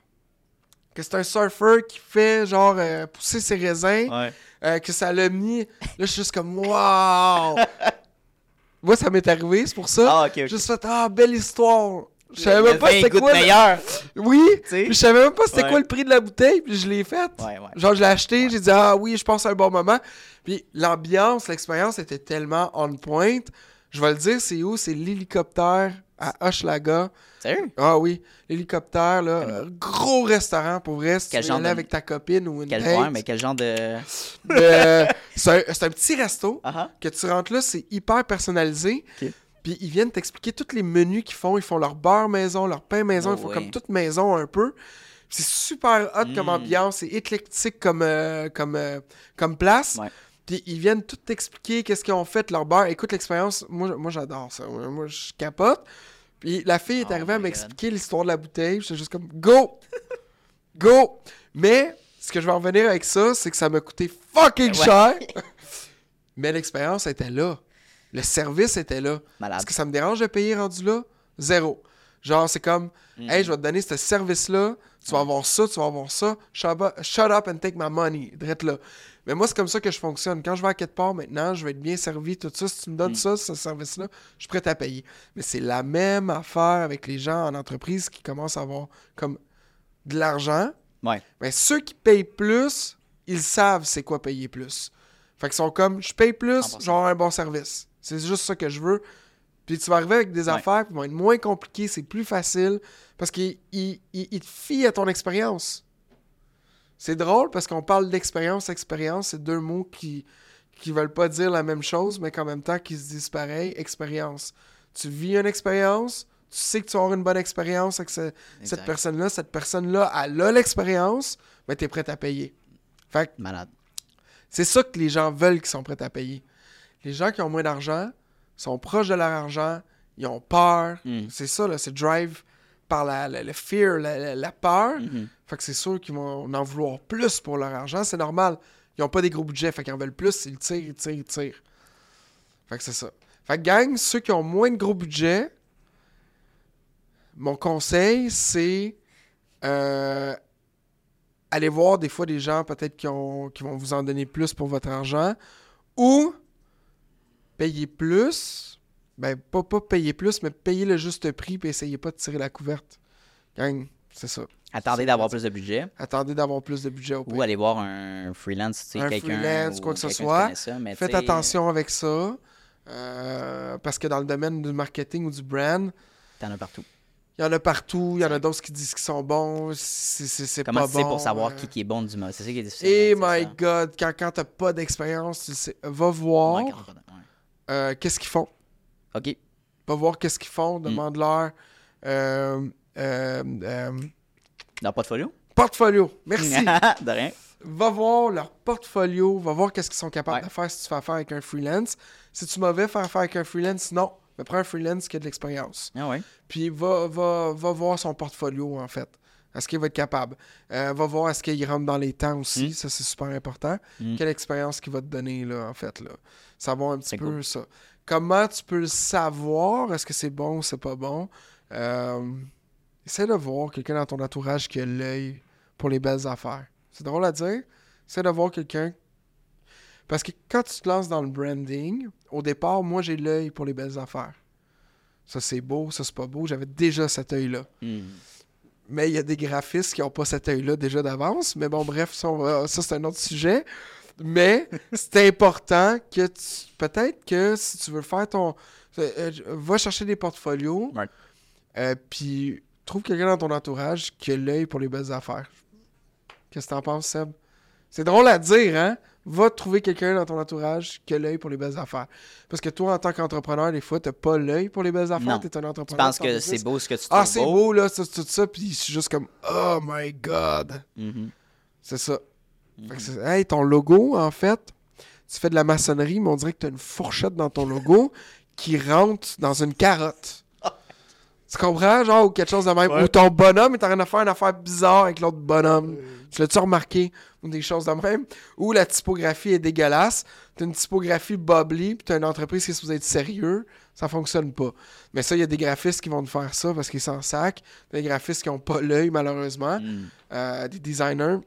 que c'est un surfer qui fait genre euh, pousser ses raisins, Ouais. euh, que ça l'a mis. Là, je suis juste comme Waouh! Moi, ça m'est arrivé, c'est pour ça. Ah, ok, ok. J'ai juste fait Ah, belle histoire! Je savais même pas c'était quoi. le- meilleur. Oui! Je savais même pas c'était Ouais. quoi le prix de la bouteille, puis je l'ai faite. Ouais, ouais. Genre, je l'ai acheté, j'ai dit, ah oui, je pense à un bon moment. Puis l'ambiance, l'expérience était tellement on point. Je vais le dire, c'est où? C'est l'hélicoptère à Hochelaga. Sérieux? Ah oui, l'hélicoptère, là. euh, Gros restaurant, pour vrai. Si Quel tu genre de- avec ta copine ou une Quel, date. ouais, mais quel genre de. C'est un, petit resto ah. que tu rentres là, c'est hyper personnalisé. Puis ils viennent t'expliquer tous les menus qu'ils font. Ils font leur beurre maison, leur pain maison. Oh ils font oui. comme toute maison un peu. C'est super hot comme Mm. ambiance. C'est éclectique comme, euh, comme, euh, comme place. Ouais. Puis ils viennent tout t'expliquer qu'est-ce qu'ils ont fait, leur beurre. Écoute l'expérience. Moi, moi j'adore ça. Moi, je capote. Puis la fille est Oh arrivée à m'expliquer l'histoire de la bouteille. J'étais juste comme Go! Go! Mais ce que je vais en revenir avec ça, c'est que ça m'a coûté fucking Ouais. cher. Mais l'expérience était là. Le service était là. Est-ce que ça me dérange de payer rendu là? Zéro. Genre, c'est comme, Mm. hey, je vais te donner ce service-là, tu vas avoir ça, tu vas avoir ça, shut up, shut up and take my money, drette là. Mais moi, c'est comme ça que je fonctionne. Quand je vais à quelque part maintenant, je vais être bien servi, tout ça. Si tu me donnes Mm. ça, ce service-là, je suis prêt à payer. Mais c'est la même affaire avec les gens en entreprise qui commencent à avoir comme de l'argent. Ouais. Mais ceux qui payent plus, ils savent c'est quoi payer plus. Fait qu'ils sont comme, je paye plus, 100%. genre un bon service. C'est juste ça que je veux. Puis tu vas arriver avec des Ouais. affaires qui vont être moins compliquées, c'est plus facile, parce qu'ils ils- ils- ils te fient à ton expérience. C'est drôle parce qu'on parle d'expérience, expérience, c'est deux mots qui qui veulent pas dire la même chose, mais qu'en même temps qui se disent pareil, expérience. Tu vis une expérience, tu sais que tu vas avoir une bonne expérience avec ce- cette personne-là, cette personne-là, elle a l'expérience, mais tu es prêt à payer. Fait que Malade. c'est ça que les gens veulent qui sont prêts à payer. Les gens qui ont moins d'argent sont proches de leur argent, ils ont peur. Mm. C'est ça, là, c'est drive par la, la- le fear, la, peur. Mhm. Fait que c'est sûr qu'ils vont en vouloir plus pour leur argent. C'est normal. Ils ont pas des gros budgets. Fait qu'ils en veulent plus. Ils tirent, ils tirent, ils tirent. Fait que c'est ça. Fait que gang, ceux qui ont moins de gros budget, mon conseil, c'est euh, aller voir des fois des gens peut-être qui, ont- qui vont vous en donner plus pour votre argent ou payer plus. Ben, pas, pas payer plus, mais payer le juste prix et essayez pas de tirer la couverte. Gang, c'est ça. Attendez d'avoir plus de budget Attendez d'avoir plus de budget au ou aller voir un freelance, tu sais, Un quelqu'un. freelance, quoi que ce soit. ça, Faites attention avec ça. euh, parce que dans le domaine du marketing ou du brand, T'en as partout. il y en a partout. Il y en a d'autres qui disent qu'ils sont bons. C'est c'est- c'est Comment pas tu sais bon. pour savoir euh. qui, qui est bon du mot? C'est ça qui est difficile. Eh hein, c'est my ça. god, quand, quand t'as pas d'expérience, tu sais. Va voir ouais. Euh, qu'est-ce qu'ils font? Ok. Va voir qu'est-ce qu'ils Mm. font. Demande-leur. euh, euh, euh, Dans le portfolio? portfolio. Merci. de rien. va voir leur portfolio, va voir qu'est-ce qu'ils sont capables Ouais. de faire si tu fais affaire avec un freelance. Si tu mauvais faire affaire avec un freelance, non. Mais prends un freelance qui a de l'expérience. Ah ouais. Puis va, va, va voir son portfolio, en fait. Est-ce qu'il va être capable? Euh, va voir est-ce qu'il rentre dans les temps aussi. Mm. Ça, c'est super important. Mm. Quelle expérience qu'il va te donner, là, en fait. Là. Savoir un petit peu cool. ça. Comment tu peux le savoir? Est-ce que c'est bon ou c'est pas bon? Euh, essaie de voir quelqu'un dans ton entourage qui a l'œil pour les belles affaires. C'est drôle à dire. Essaie de voir quelqu'un. Parce que quand tu te lances dans le branding, au départ, moi, j'ai l'œil pour les belles affaires. Ça, c'est beau, ça, c'est pas beau. J'avais déjà cet œil-là. Hmm. Mais il y a des graphistes qui n'ont pas cet œil-là déjà d'avance. Mais bon, bref, ça, on va- ça, c'est un autre sujet. Mais c'est important que tu. Peut-être que si tu veux faire ton. euh, euh, va chercher des portfolios. Ouais. euh, puis trouve quelqu'un dans ton entourage qui a l'œil pour les belles affaires. Qu'est-ce que t'en penses, Seb? C'est drôle à dire, hein? Va trouver quelqu'un dans ton entourage qui a l'œil pour les belles affaires. Parce que toi, en tant qu'entrepreneur, des fois, t'as pas l'œil pour les belles affaires. Non. T'es un Tu entrepreneur. penses ton que c'est beau ce que tu Ah, trouves c'est beau, là, ça, c'est tout ça. Puis je suis juste comme, oh my god. Mhm. C'est ça. Fait que c'est- hey, ton logo, en fait, tu fais de la maçonnerie, mais on dirait que tu as une fourchette dans ton logo qui rentre dans une carotte. Tu comprends, genre, ou quelque chose de même. Ouais. Ou ton bonhomme est en train de faire une affaire bizarre avec l'autre bonhomme. Tu l'as-tu remarqué? Ou des choses de même. Ou la typographie est dégueulasse. Tu as une typographie bubbly, puis tu as une entreprise qui est supposée être sérieux. Ça fonctionne pas. Mais ça, il y a des graphistes qui vont te faire ça parce qu'ils s'en sac. Des graphistes qui n'ont pas l'œil, malheureusement. Hmm. Euh, des designers.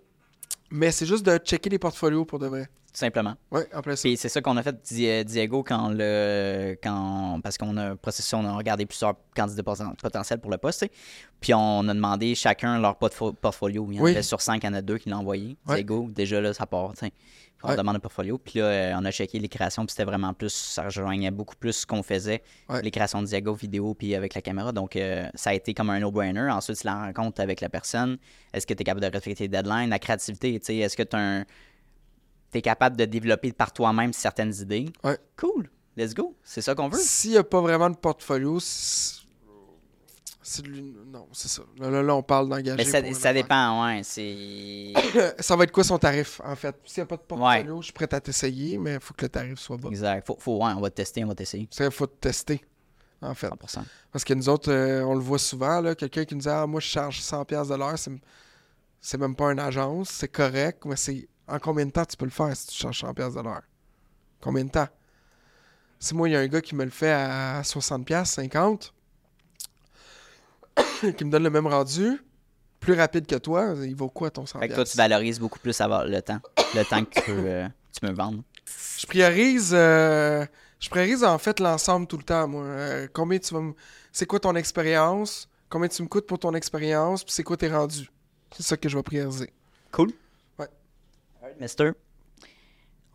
Mais c'est juste de checker les portfolios pour de vrai. Tout simplement. Ouais, en ça. Puis c'est ça qu'on a fait, Di- Diego, quand le. Quand, parce qu'on a processé, on a regardé plusieurs candidats poten- potentiels pour le poste. tu sais. Puis on a demandé chacun leur portfo- portfolio. Il y en Oui. avait sur cinq, il y en a deux qui l'ont envoyé. Ouais. Diego, déjà là, ça part. On Ouais. demande un portfolio. Puis là, euh, on a checké les créations. Puis c'était vraiment plus. Ça rejoignait beaucoup plus ce qu'on faisait. Ouais. Les créations de Diego, vidéo, puis avec la caméra. Donc euh, ça a été comme un no-brainer. Ensuite, c'est la rencontre avec la personne. Est-ce que tu es capable de respecter les deadlines? La créativité, tu sais. Est-ce que tu un. T'es capable de développer par toi-même certaines idées? Ouais. Cool. Let's go. C'est ça qu'on veut. S'il n'y a pas vraiment de portfolio, c'est. C'est Non, c'est ça. Là, là, là, on parle d'engager. Ça, ça dépend, ouais. C'est. Ça va être quoi son tarif, en fait? S'il n'y a pas de portfolio, je suis prêt à t'essayer, mais il faut que le tarif soit bas. exact. Faut, faut, ouais, on va te tester, on va t'essayer. Il faut te tester, en fait. 100%. Parce que nous autres, euh, on le voit souvent, là, quelqu'un qui nous dit Ah, moi, je charge 100$ de l'heure, c'est, c'est même pas une agence, c'est correct, mais c'est en combien de temps tu peux le faire si tu charges 100$ de l'heure? Combien de temps? Si moi, il y a un gars qui me le fait à 60$, 50$, qui me donne le même rendu, plus rapide que toi, il vaut quoi ton 100$? Fait que toi, tu valorises beaucoup plus le temps. Le temps que tu peux, euh, tu me vendre. Je priorise, euh, je priorise en fait l'ensemble tout le temps, moi. Euh, combien tu vas me... C'est quoi ton expérience? Combien tu me coûtes pour ton expérience? Puis c'est quoi tes rendus? C'est ça que je vais prioriser. Cool. Ouais. Mister,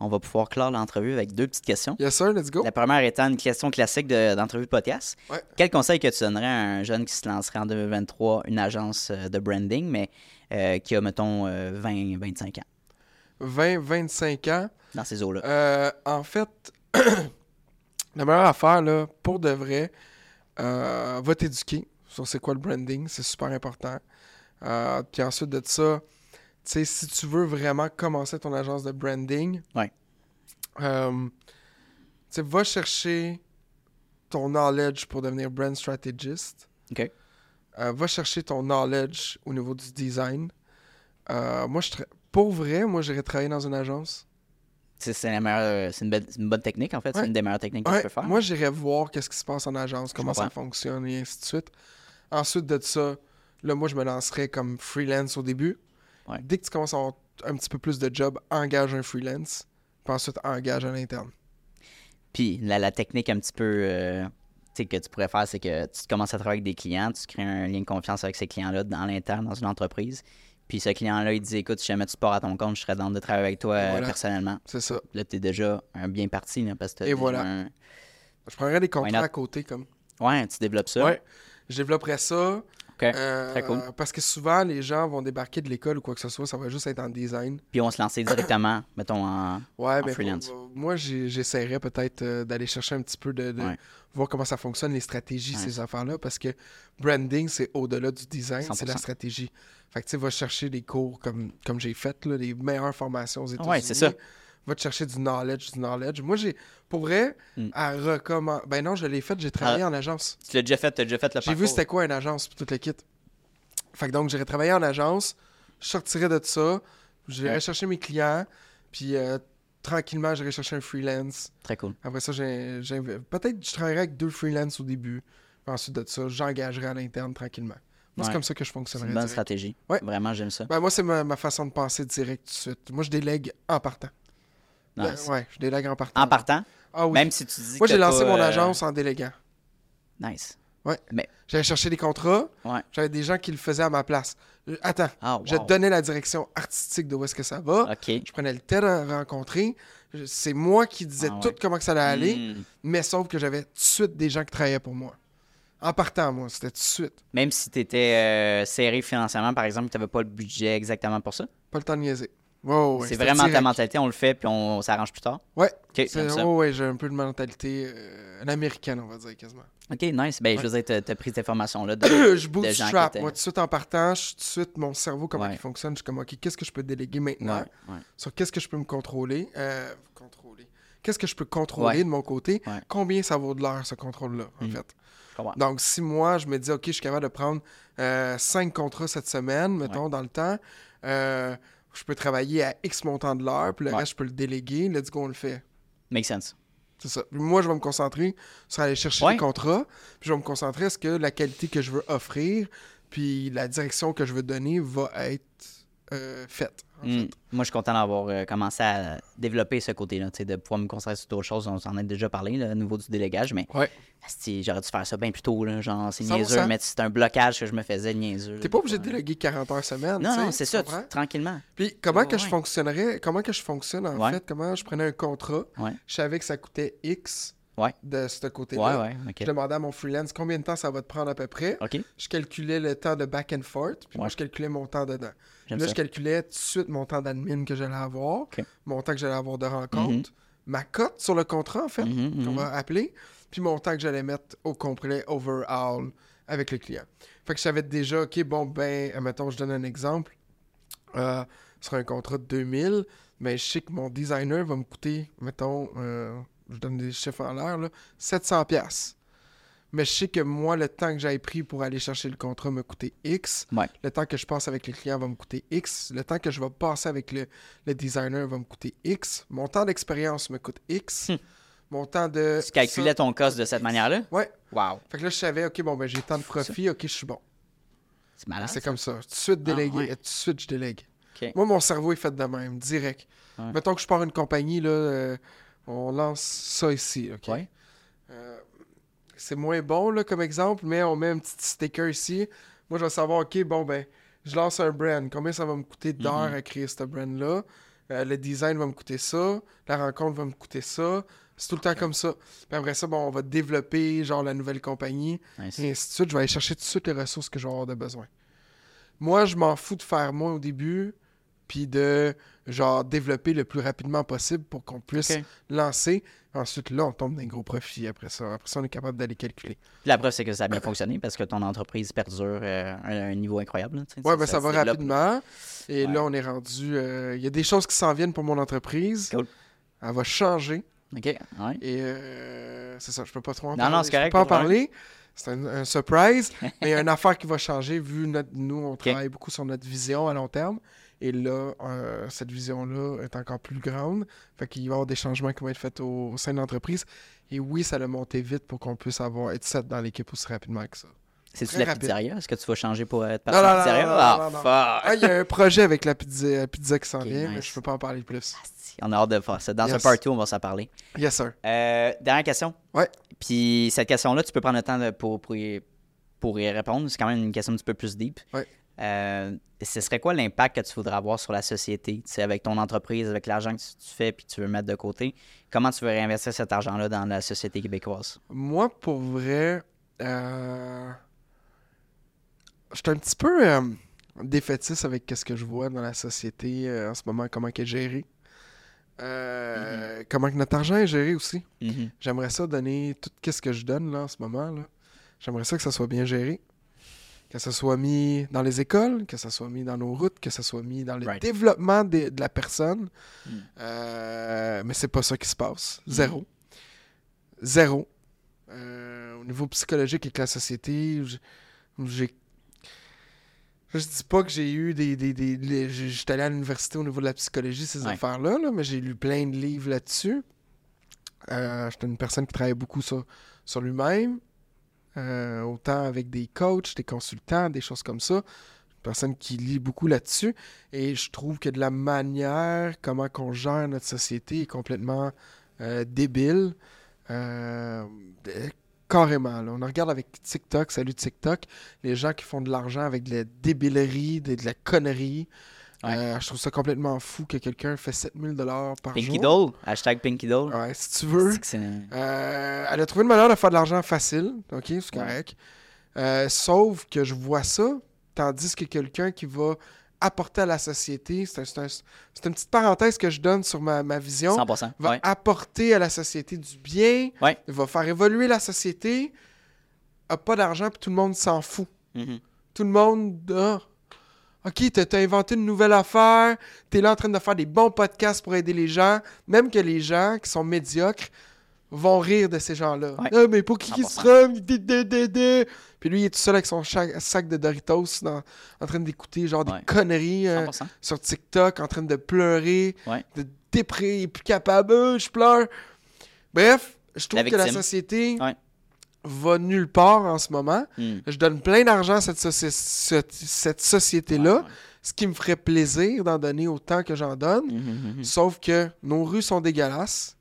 on va pouvoir clore l'entrevue avec deux petites questions. Yes sir, let's go. La première étant une question classique de- d'entrevue de, podcast. Ouais. Quel conseil que tu donnerais à un jeune qui se lancerait en 2023 une agence euh, de branding, mais euh, qui a, mettons, 20-25 ans? 20, 25 ans. dans ces eaux-là? Euh, en fait, la meilleure affaire, là, pour de vrai, euh, va t'éduquer sur c'est quoi le branding, c'est super important. Euh, puis ensuite de ça, sais, si tu veux vraiment commencer ton agence de branding, Ouais. euh, va chercher ton knowledge pour devenir brand strategist. OK. Euh, va chercher ton knowledge au niveau du design. Euh, moi, je tra- pour vrai, moi, j'irais travailler dans une agence. C'est c'est la meilleure- c'est une, une bonne technique, en fait. C'est une des meilleures techniques que Ouais, tu peux faire. Moi, j'irais voir qu'est-ce qui se passe en agence, comment ça fonctionne et ainsi de suite. Ensuite de ça, là, moi, je me lancerais comme freelance au début. Ouais. Dès que tu commences à avoir un petit peu plus de job, engage un freelance. Puis ensuite, engage un interne. Puis la, la technique un petit peu euh, que tu pourrais faire, c'est que tu commences à travailler avec des clients, tu crées un lien de confiance avec ces clients-là dans l'interne, dans une entreprise. Puis ce client-là, il dit écoute, si jamais tu pars à ton compte, je serais dans de travailler avec toi euh, voilà. personnellement. C'est ça. Là, tu es déjà un bien parti, là, parce que Et voilà. un- Je prendrais des contrats à côté comme. Ouais, tu développes ça. Ouais. Je développerais ça. OK. euh, Très cool. Parce que souvent, les gens vont débarquer de l'école ou quoi que ce soit, ça va juste être en design. Puis on se lancer directement, mettons, en. Ouais, En mais freelance. faut- moi, j'essaierais peut-être euh, d'aller chercher un petit peu de, de- Ouais. voir comment ça fonctionne, les stratégies, Ouais. ces affaires-là, parce que branding, c'est au-delà du design, c'est la 100%. stratégie. Fait que tu sais, va chercher des cours comme, comme j'ai fait, là, les meilleures formations aux États-Unis. Ouais, c'est ça. Va te chercher du knowledge, du knowledge. Moi, j'ai, pour vrai, Mm. à recommander. Ben non, je l'ai fait, j'ai travaillé en agence. Tu l'as déjà fait, tu as déjà fait le J'ai vu c'était quoi une agence, puis tout le kit. Fait que donc, j'irais travailler en agence, je sortirais de ça, j'irais Ouais. chercher mes clients, puis euh, tranquillement, j'irais chercher un freelance. Très cool. Après ça, j'ai, j'ai- peut-être que je travaillerais avec deux freelances au début. Puis ensuite de ça, j'engagerai à l'interne tranquillement. Moi, c'est comme ça que je C'est fonctionnerais. une bonne direct. stratégie. Ouais. Vraiment, j'aime ça. Ben, moi, c'est ma, ma façon de penser direct tout de suite. Moi, je délègue en partant. Ben, Nice. ouais, je délègue en partant. En partant, Ah oui. même si tu dis moi, j'ai lancé mon euh, agence en déléguant. Nice. J'allais chercher des contrats. Ouais. J'avais des gens qui le faisaient à ma place. Euh, Attends, Ah, je wow. donnais la direction artistique de où est-ce que ça va. Je prenais le temps de rencontrer. Je- C'est moi qui disais Ah tout ouais. comment que ça allait aller. Hmm. Mais sauf que j'avais tout de suite des gens qui travaillaient pour moi. En partant, moi, c'était tout de suite. Même si tu étais serré financièrement, par exemple, tu n'avais pas le budget exactement pour ça? Pas le temps de niaiser. Ouais, c'est vraiment ta mentalité, on le fait puis on s'arrange plus tard? Ouais, OK, c'est- j'aime ça. ouais, j'ai un peu de mentalité euh, américaine, on va dire quasiment. OK, nice. Ben, Ouais. je veux dire, t'as- pris cette information-là. de- je qui étaient- Moi, tout de suite en partant, je tout de suite, mon cerveau, comment Ouais. il fonctionne, je suis comme, OK, qu'est-ce que je peux déléguer maintenant? Sur qu'est-ce que je peux me contrôler? Euh, contrôler. Qu'est-ce que je peux contrôler de mon côté? Combien ça vaut de l'heure, ce contrôle-là, en Mhm. fait? Je comprends. Donc, si moi, je me dis, OK, je suis capable de prendre euh, cinq contrats cette semaine, mettons, dans le temps, euh, je peux travailler à X montant de l'heure, puis le Ouais. reste, je peux le déléguer. Let's go, on le fait. Make sense. C'est ça. Moi, je vais me concentrer sur aller chercher Ouais. les contrats. Puis je vais me concentrer à ce que la qualité que je veux offrir, puis la direction que je veux donner va être euh, faite. en Mm. fait. Moi, je suis content d'avoir euh, commencé à développer ce côté-là, de pouvoir me concentrer sur d'autres choses. On s'en a déjà parlé, là, au niveau du délégage, mais Ouais. j'aurais dû faire ça bien plus tôt. Là, genre, c'est 100%. niaiseux, mais c'est un blocage que je me faisais niaiseux. T'es pas obligé de déléguer 40 heures semaine. Non, non, c'est ça, tu- tranquillement. Puis comment que je fonctionnerais, comment que je fonctionne en Ouais. fait, comment je prenais un contrat, Ouais. je savais que ça coûtait X Ouais. de ce côté-là. ouais. Je demandais à mon freelance combien de temps ça va te prendre à peu près. Je calculais le temps de back and forth, puis moi je calculais mon temps dedans. Là, ça. je calculais tout de suite mon temps d'admin que j'allais avoir, mon temps que j'allais avoir de rencontre, Mhm. ma cote sur le contrat, en fait, Mhm, qu'on mhm. va appeler, puis mon temps que j'allais mettre au complet overall avec le client. Fait que je savais déjà, OK, bon, ben, admettons, je donne un exemple. Euh, ce sera un contrat de 2000, mais je sais que mon designer va me coûter, mettons, euh, je donne des chiffres en l'air, là, 700 pièces. Mais je sais que moi, le temps que j'ai pris pour aller chercher le contrat me coûtait X. Ouais. Le temps que je passe avec le client va me coûter X. Le temps que je vais passer avec le, le designer va me coûter X. Mon temps d'expérience me coûte X. Hmm. Mon temps de... Tu calculais ton cost de cette manière-là? Ouais. Wow, Fait que là, je savais, OK, bon, ben j'ai tant de profit, OK, je suis bon. c'est malade. c'est comme ça. Tout de suite délégué. Ah, ouais. Tout de suite, je délègue. Moi, mon cerveau est fait de même, direct. Ouais. Mettons que je pars une compagnie, là, euh, on lance ça ici, OK? Ouais. Euh, c'est moins bon, là, comme exemple, mais on met un petit sticker ici. Moi, je vais savoir, OK, bon, ben, je lance un brand. Combien ça va me coûter d'heures à créer ce brand-là? Euh, le design va me coûter ça. La rencontre va me coûter ça. C'est tout le temps comme ça. Puis après ça, bon, on va développer, genre, la nouvelle compagnie. Nice. Et ainsi de suite, je vais aller chercher tout de suite les ressources que je vais avoir de besoin. Moi, je m'en fous de faire moins au début, puis de, genre, développer le plus rapidement possible pour qu'on puisse lancer. Ensuite, là, on tombe dans un gros profit après ça. Après ça, on est capable d'aller calculer. Puis la preuve, c'est que ça a bien fonctionné parce que ton entreprise perdure euh, à un, un niveau incroyable. là, tu sais, Ouais, ben ça, va rapidement. Et Ouais. là, on est rendu. euh, Il y a des choses qui s'en viennent pour mon entreprise. Cool. Elle va changer. OK, ouais. Et euh, c'est ça, je peux pas trop en Non, parler. non, c'est Je peux correct, pas en parler. C'est un, un surprise. mais il y a une affaire qui va changer vu notre, nous, on travaille beaucoup sur notre vision à long terme. Et là, euh, cette vision-là est encore plus grande. Fait qu'il va y avoir des changements qui vont être faits au, au sein de l'entreprise. Et oui, ça l'a monté vite pour qu'on puisse avoir être set dans l'équipe aussi rapidement que ça. C'est-tu la rapide. pizzeria? Est-ce que tu vas changer pour être parti de non, pizzeria? non, non, Ah, non, non. fuck! Ah, il y a un projet avec la pizza, la pizza qui s'en vient, mais je peux pas en parler plus. Asti, On a hâte de faire ça. Dans Yes. un party, on va s'en parler. Yes, sir. Euh, dernière question. Ouais. Puis cette question-là, tu peux prendre le temps de- pour, pour, y, pour y répondre. C'est quand même une question un petit peu plus deep. Ouais. Euh, ce serait quoi l'impact que tu voudrais avoir sur la société, avec ton entreprise, avec l'argent que tu, fais puis tu veux mettre de côté? Comment tu veux réinvestir cet argent-là dans la société québécoise? Moi, pour vrai, euh... je suis un petit peu euh, défaitiste avec ce que je vois dans la société euh, en ce moment, comment elle est gérée. Euh, Comment que notre argent est géré aussi. Mhm. J'aimerais ça donner tout ce que je donne là, en ce moment. J'aimerais ça que ça soit bien géré. Que ça soit mis dans les écoles, que ça soit mis dans nos routes, que ça soit mis dans le Right. développement de la personne. Mm. Euh, mais c'est pas ça qui se passe. Zéro. Zéro. Euh, au niveau psychologique avec la société, j'ai. Je dis pas que j'ai eu des. des, des- J'étais allé à l'université au niveau de la psychologie, ces Ouais. affaires-là, là, mais j'ai lu plein de livres là-dessus. Euh, J'étais une personne qui travaillait beaucoup sur, sur lui-même, euh, autant avec des coachs, des consultants, des choses comme ça. Une personne qui lit beaucoup là-dessus. Et je trouve que de la manière comment qu'on gère notre société est complètement euh, débile. Euh, carrément. On regarde avec TikTok, salut TikTok, les gens qui font de l'argent avec de la débilerie, de la connerie. Ouais. Euh, je trouve ça complètement fou que quelqu'un fait 7000 dollars par Pinky jour. Doll? Hashtag Pinky Doll. Ouais, si tu veux. Euh, elle a trouvé une manière de faire de l'argent facile, ok, c'est correct. Euh, sauf que je vois ça, tandis que quelqu'un qui va apporter à la société, c'est un- c'est un- c'est une petite parenthèse que je donne sur ma, ma vision, 100%. va Ouais. apporter à la société du bien, va faire évoluer la société, a pas d'argent, puis tout le monde s'en fout. Mhm. Tout le monde, ah, ok, t'as inventé une nouvelle affaire, t'es là en train de faire des bons podcasts pour aider les gens, même que les gens qui sont médiocres vont rire de ces gens-là. Ouais. Ah, mais pour qui qui 100%. sera? Dé, dé, dé, dé. Puis lui, il est tout seul avec son sac de Doritos dans- en train d'écouter genre des Ouais. conneries euh, 100%. sur TikTok, en train de pleurer, Ouais. de déprimer, plus capable, Euh, je pleure. Bref, je trouve La que la société. Va nulle part en ce moment. Hmm. Je donne plein d'argent à cette, soci- cette- cette société-là, ce qui me ferait plaisir d'en donner autant que j'en donne. Mhm, mhm. Sauf que nos rues sont dégueulasses,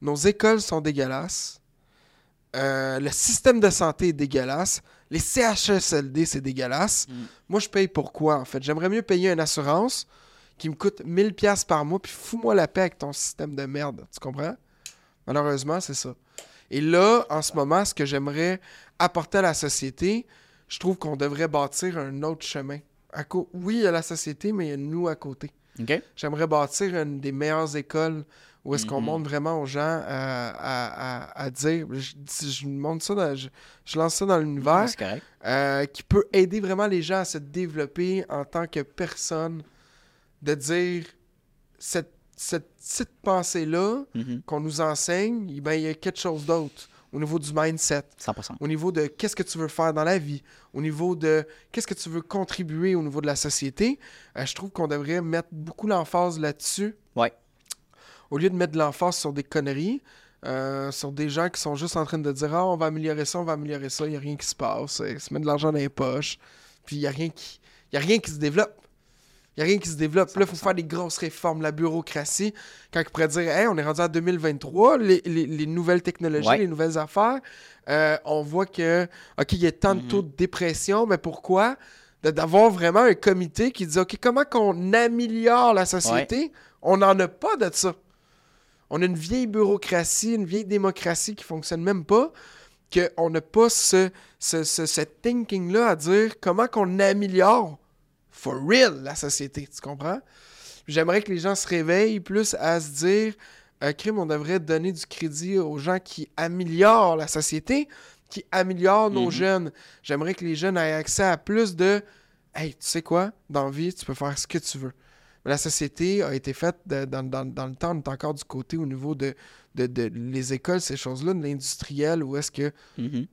nos écoles sont dégueulasses, euh, le système de santé est dégueulasse, les CHSLD c'est dégueulasse. Mm. Moi je paye pour quoi en fait? J'aimerais mieux payer une assurance qui me coûte 1000 pièces par mois puis fous-moi la paix avec ton système de merde, tu comprends? Malheureusement, c'est ça. Et là, en ce moment, ce que j'aimerais apporter à la société, je trouve qu'on devrait bâtir un autre chemin. À oui, il y a la société, mais il y a nous à côté. OK. J'aimerais bâtir une des meilleures écoles où est-ce qu'on Mhm. montre vraiment aux gens à, à- à- à dire, je, je montre ça, dans- je, je lance ça dans l'univers, euh, qui peut aider vraiment les gens à se développer en tant que personne, de dire cette, cette petite pensée-là Mhm. qu'on nous enseigne, eh ben, il y a quelque chose d'autre au niveau du mindset 100%. au niveau de qu'est-ce que tu veux faire dans la vie, au niveau de qu'est-ce que tu veux contribuer au niveau de la société, euh, je trouve qu'on devrait mettre beaucoup l'emphase là-dessus. Ouais. Au lieu de mettre de l'emphase sur des conneries, euh, sur des gens qui sont juste en train de dire Ah, on va améliorer ça, on va améliorer ça, il n'y a rien qui se passe, euh, ils se mettent de l'argent dans les poches, puis il n'y a, rien qui... y a rien qui se développe. Il n'y a rien qui se développe. Là, il faut 100%. faire des grosses réformes, la bureaucratie. Quand ils pourraient dire, hey, on est rendu en 2023, les, les- les nouvelles technologies, Ouais. les nouvelles affaires, euh, on voit que, OK, il y a tant de taux de dépression, mais pourquoi? D'avoir vraiment un comité qui dit, OK, comment qu'on améliore la société? On n'en a pas de ça. On a une vieille bureaucratie, une vieille démocratie qui fonctionne même pas, qu'on n'a pas ce, ce, ce, ce thinking-là à dire comment qu'on améliore for real la société, tu comprends? J'aimerais que les gens se réveillent plus à se dire, euh, crime, on devrait donner du crédit aux gens qui améliorent la société, qui améliorent nos Mhm. jeunes. J'aimerais que les jeunes aient accès à plus de, hey, tu sais quoi, dans la vie, tu peux faire ce que tu veux. Mais la société a été faite de- dans, dans- dans le temps, on est encore du côté au niveau de, de, de les écoles, ces choses-là, de l'industriel, où est-ce que Mhm.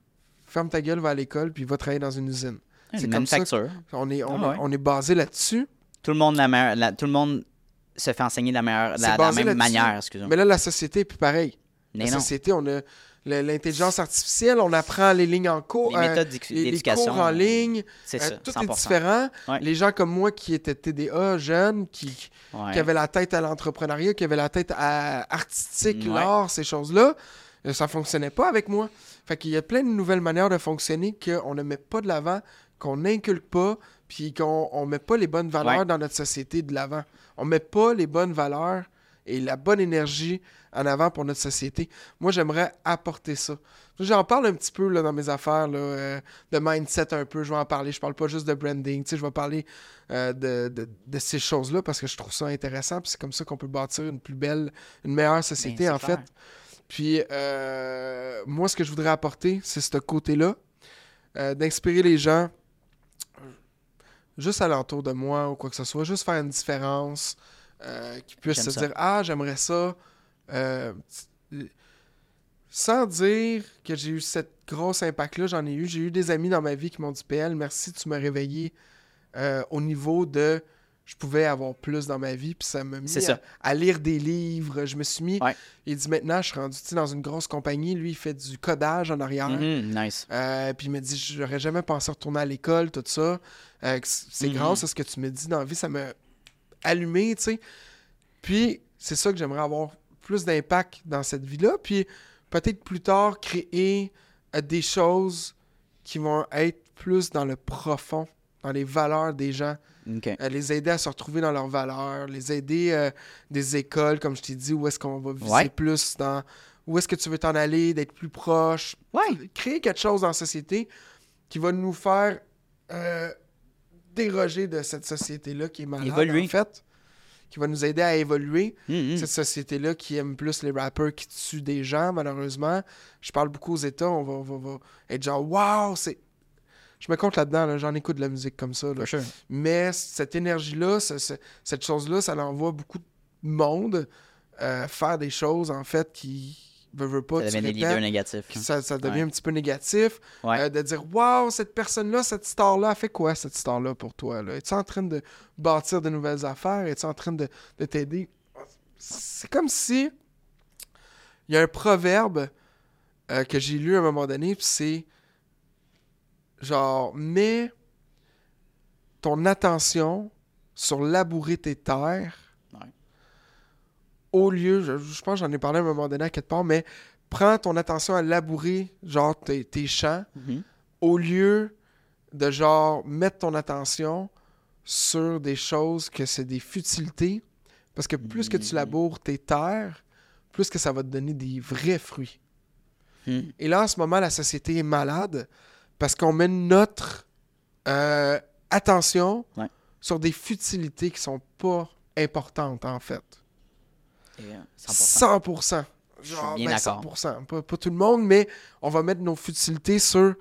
ferme ta gueule, va à l'école, puis va travailler dans une usine. C'est comme ça manufacture. On est, on, Ah ouais. on est basé là-dessus. Tout le monde la tout le monde se fait enseigner de la meilleure, la, même manière, excusez-moi. Mais là, la société est plus pareille. Mais la non. société, on a l'intelligence artificielle, on apprend les lignes en cours, Les euh, méthodes les, cours en ligne, C'est euh, ça. tout 100%. est différent. Ouais. Les gens comme moi qui étaient TDA, jeunes, qui, Ouais. qui avaient la tête à l'entrepreneuriat, qui avaient la tête à artistique, Ouais. l'art, ces choses-là, euh, ça fonctionnait pas avec moi. Fait qu'il y a plein de nouvelles manières de fonctionner qu'on ne met pas de l'avant, qu'on n'inculque pas, puis qu'on on met pas les bonnes valeurs Ouais. dans notre société de l'avant. On met pas les bonnes valeurs et la bonne énergie en avant pour notre société. Moi, j'aimerais apporter ça. J'en parle un petit peu là, dans mes affaires là, euh, de mindset un peu. Je vais en parler. Je parle pas juste de branding. Tu sais, je vais parler euh, de, de- de ces choses-là parce que je trouve ça intéressant. Puis c'est comme ça qu'on peut bâtir une plus belle, une meilleure société, en clair. fait. Puis euh, moi, ce que je voudrais apporter, c'est ce côté-là, d'inspirer les gens juste alentour de moi ou quoi que ce soit, juste faire une différence, euh, qui J'aime se ça. dire Ah, j'aimerais ça. euh, sans dire que j'ai eu cette grosse impact-là, j'en ai eu. J'ai eu des amis dans ma vie qui m'ont dit PL, merci, tu m'as réveillé euh, au niveau de je pouvais avoir plus dans ma vie, puis ça m'a mis à, lire des livres. Je me suis mis. Ouais. Il dit maintenant, je suis rendu dans une grosse compagnie. Lui, il fait du codage en arrière. Mhm, Nice. Euh, puis il me dit, j'aurais jamais pensé retourner à l'école, tout ça. Euh, c'est Mhm. grâce à ce que tu me dis dans la vie, ça m'a allumé, tu sais. Puis c'est ça que j'aimerais avoir plus d'impact dans cette vie-là. Puis peut-être plus tard, créer euh, des choses qui vont être plus dans le profond, dans les valeurs des gens. Euh, les aider à se retrouver dans leurs valeurs, les aider euh, des écoles, comme je t'ai dit, où est-ce qu'on va viser Ouais. plus dans... Où est-ce que tu veux t'en aller, d'être plus proche, Ouais. créer quelque chose dans la société qui va nous faire euh, déroger de cette société-là qui est malade, Évoluer. en fait. Qui va nous aider à évoluer. Mhm. Cette société-là qui aime plus les rappers qui tuent des gens, malheureusement. Je parle beaucoup aux États, on va, on va- on va être genre, waouh, c'est. Je me compte là-dedans, là, j'en écoute de la musique comme ça. là. For sure. Mais cette énergie-là, ce- ce- cette chose-là, ça envoie beaucoup de monde euh, faire des choses, en fait, qui veut, veut pas. Ça devient des leaders négatifs. qui- ça, ça devient Ouais. un petit peu négatif. Ouais. Euh, de dire Waouh, cette personne-là, cette star-là, elle fait quoi cette star-là pour toi? Es-tu en train de bâtir de nouvelles affaires? Es-tu en train de, de t'aider? C'est comme si Il y a un proverbe euh, que j'ai lu à un moment donné, puis c'est genre, mets ton attention sur labourer tes terres Ouais. au lieu, je, je pense que j'en ai parlé à un moment donné à quelque part, mais prends ton attention à labourer genre tes, tes champs Mhm. au lieu de genre mettre ton attention sur des choses que c'est des futilités. Parce que plus que tu Mhm. laboures tes terres, plus que ça va te donner des vrais fruits. Mhm. Et là, en ce moment, la société est malade parce qu'on met notre euh, attention Ouais. sur des futilités qui sont pas importantes, en fait. Et, euh, 100%. 100%. Je suis Genre, bien ben, d'accord. 100%. Pas, pas tout le monde, mais on va mettre nos futilités sur.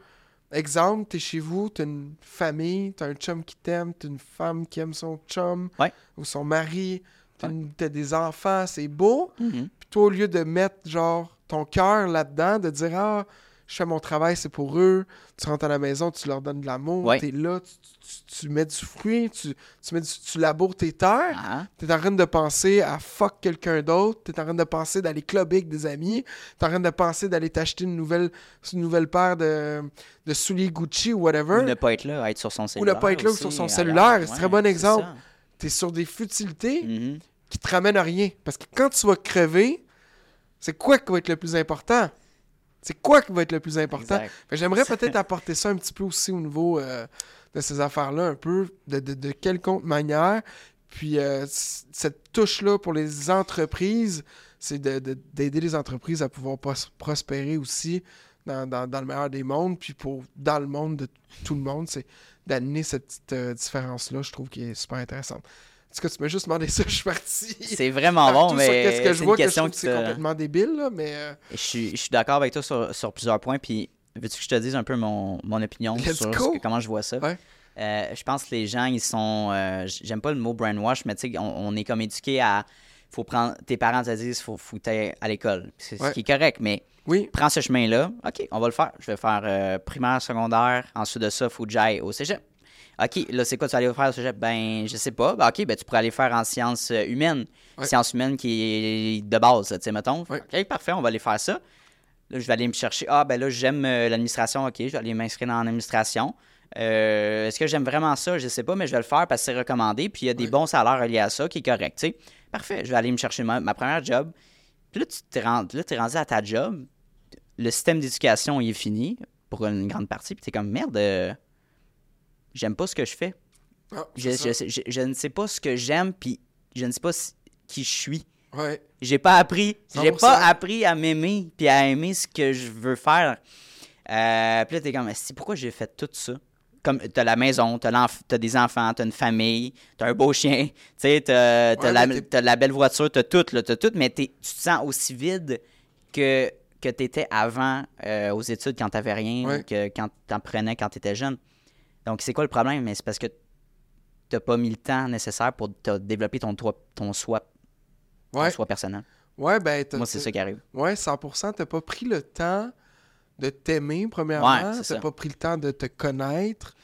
Exemple, t'es chez vous, t'as une famille, t'as un chum qui t'aime, t'as une femme qui aime son chum Ouais. ou son mari, t'as Ouais. des enfants, c'est beau. Mhm. Puis toi, au lieu de mettre genre ton cœur là-dedans, de dire Ah, je fais mon travail, c'est pour eux, tu rentres à la maison, tu leur donnes de l'amour, Ouais. t'es là, tu, tu- tu mets du fruit, tu, tu, mets du- tu laboures tes terres. Ah, T'es en train de penser à fuck quelqu'un d'autre. T'es en train de penser d'aller clubber avec des amis. T'es en train de penser d'aller t'acheter une nouvelle, une nouvelle paire de, de souliers Gucci ou Ou whatever. ne pas être là, être sur son Ou cellulaire. ne pas être là aussi, sur son cellulaire. C'est très bon exemple. ça. T'es sur des futilités Mhm. qui te ramènent à rien. Parce que quand tu vas crever, c'est quoi qui va être le plus important? C'est quoi qui va être le plus important? J'aimerais peut-être apporter ça un petit peu aussi au niveau euh, de ces affaires-là, un peu, de, de, de quelconque manière. Puis euh, cette touche-là pour les entreprises, c'est de- de- d'aider les entreprises à pouvoir pros- prospérer aussi dans, dans- dans le meilleur des mondes. Puis pour dans le monde de tout le monde, c'est d'amener cette petite euh, différence-là, je trouve, qui est super intéressante. En tout cas, tu m'as juste demandé ça, je suis parti. C'est vraiment bon, mais c'est vois une que je question trouve que qui c'est te- complètement débile, là, mais euh, Je suis, je suis d'accord avec toi sur, sur plusieurs points, puis veux-tu que je te dise un peu mon, mon opinion Let's sur ce que- comment je vois ça? Ouais. Euh, je pense que les gens, ils sont... euh, J'aime pas le mot brainwash, mais tu sais, on, on est comme éduqué à... Faut prendre... Tes parents te disent, faut, t'ailles à l'école. C'est Ouais. ce qui est correct, mais oui, prends ce chemin-là. OK, on va le faire. Je vais faire euh, primaire, secondaire. Ensuite de ça, faut que j'aille au cégep. OK, là, c'est quoi tu vas aller faire au cégep? Ben, je sais pas. Ben, OK, ben, tu pourrais aller faire en sciences euh, humaines. Ouais. Sciences humaines qui est de base, tu sais, mettons. Ouais. OK, parfait, on va aller faire ça. Là, je vais aller me chercher. Ah, ben là, j'aime euh, l'administration. OK, je vais aller m'inscrire dans l'administration. Euh, Est-ce que j'aime vraiment ça? Je sais pas, mais je vais le faire parce que c'est recommandé. Puis il y a des bons salaires reliés à ça qui est correct, tu sais. Parfait, je vais aller me chercher ma, ma première job. Puis là, tu t'es rendu, rendu à ta job. Le système d'éducation, il est fini pour une grande partie. Puis t'es comme, merde, euh, j'aime pas ce que je fais. Ah, Je, je, je- je ne sais pas ce que j'aime, puis je ne sais pas qui je suis. Ouais. J'ai pas appris. J'ai 100%. pas appris à m'aimer puis à aimer ce que je veux faire. Euh, puis là, t'es comme, pourquoi j'ai fait tout ça? Comme, t'as la maison, t'as, t'as des enfants, t'as une famille, t'as un beau chien, tu sais, t'as, t'as Ouais, la, la belle voiture, t'as tout, là, t'as tout, mais tu te sens aussi vide que, que t'étais avant euh, aux études quand t'avais rien, Ouais. ou que quand t'en prenais quand t'étais jeune. Donc, c'est quoi le problème? Mais c'est parce que t'as pas mis le temps nécessaire pour te développer ton, toi- ton soi, ton soi personnel. Ouais, ben, Moi, c'est ça qui arrive. Ouais, 100%. T'as pas pris le temps de t'aimer, premièrement. Ouais, T'as pas pris le temps de te connaître.